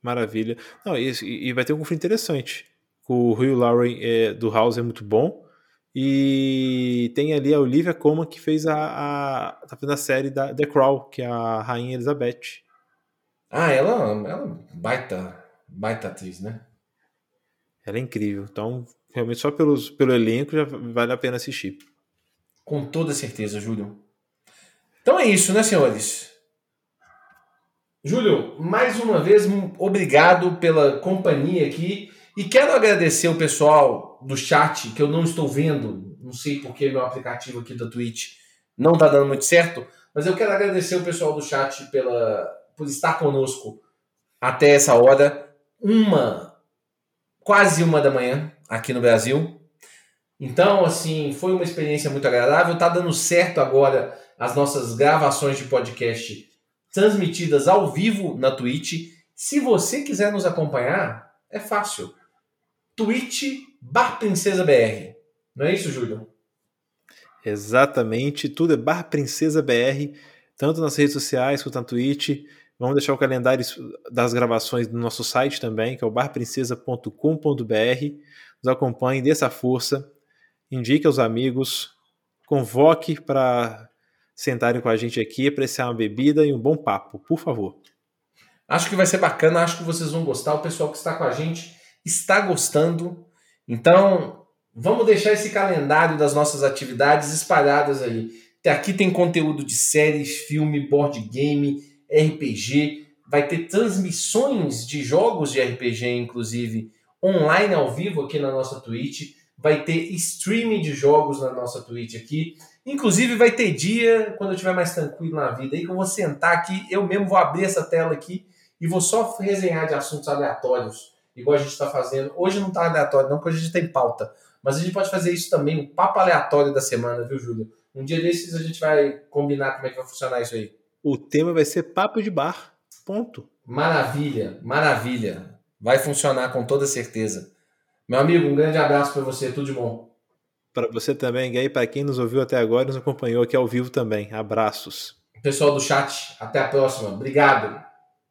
Maravilha. Não, e, e, vai ter um conflito interessante. O Hugh Laurie é, do House é muito bom. E tem ali a Olivia Colman que fez a, a. tá fazendo a série da The Crown, que é a Rainha Elizabeth. Ah, ela, ela é baita, baita atriz, né? Ela é incrível. Então, realmente, só pelos, pelo elenco já vale a pena assistir. Com toda certeza, Júlio. Então é isso, né, senhores? Júlio, mais uma vez, obrigado pela companhia aqui. E quero agradecer o pessoal do chat, que eu não estou vendo, não sei porque meu aplicativo aqui da Twitch não está dando muito certo, mas eu quero agradecer o pessoal do chat pela, por estar conosco até essa hora, uma, quase uma da manhã aqui no Brasil. Então, assim, foi uma experiência muito agradável. Tá dando certo agora as nossas gravações de podcast transmitidas ao vivo na Twitch. Se você quiser nos acompanhar, é fácil. Twitch Bar Princesa BR. Não é isso, Júlio? Exatamente, tudo é Bar Princesa BR, tanto nas redes sociais quanto na Twitch. Vamos deixar o calendário das gravações no nosso site também, que é o barprincesa.com.br. Nos acompanhe, dê essa força, indique aos amigos, convoque para sentarem com a gente aqui, apreciar uma bebida e um bom papo, por favor. Acho que vai ser bacana, acho que vocês vão gostar. O pessoal que está com a gente está gostando. Então, vamos deixar esse calendário das nossas atividades espalhadas aí. Aqui tem conteúdo de séries, filme, board game, RPG. Vai ter transmissões de jogos de RPG, inclusive, online ao vivo aqui na nossa Twitch. Vai ter streaming de jogos na nossa Twitch aqui. Inclusive, vai ter dia, quando eu estiver mais tranquilo na vida, aí que eu vou sentar aqui, eu mesmo vou abrir essa tela aqui e vou só resenhar de assuntos aleatórios, igual a gente está fazendo. Hoje não está aleatório, não, porque a gente tem pauta. Mas a gente pode fazer isso também, um papo aleatório da semana, viu, Júlio? Um dia desses a gente vai combinar como é que vai funcionar isso aí. O tema vai ser papo de bar. Ponto. Maravilha, maravilha. Vai funcionar com toda certeza. Meu amigo, um grande abraço para você, tudo de bom. Para você também, Gay, para quem nos ouviu até agora e nos acompanhou aqui ao vivo também. Abraços. Pessoal do chat, até a próxima. Obrigado.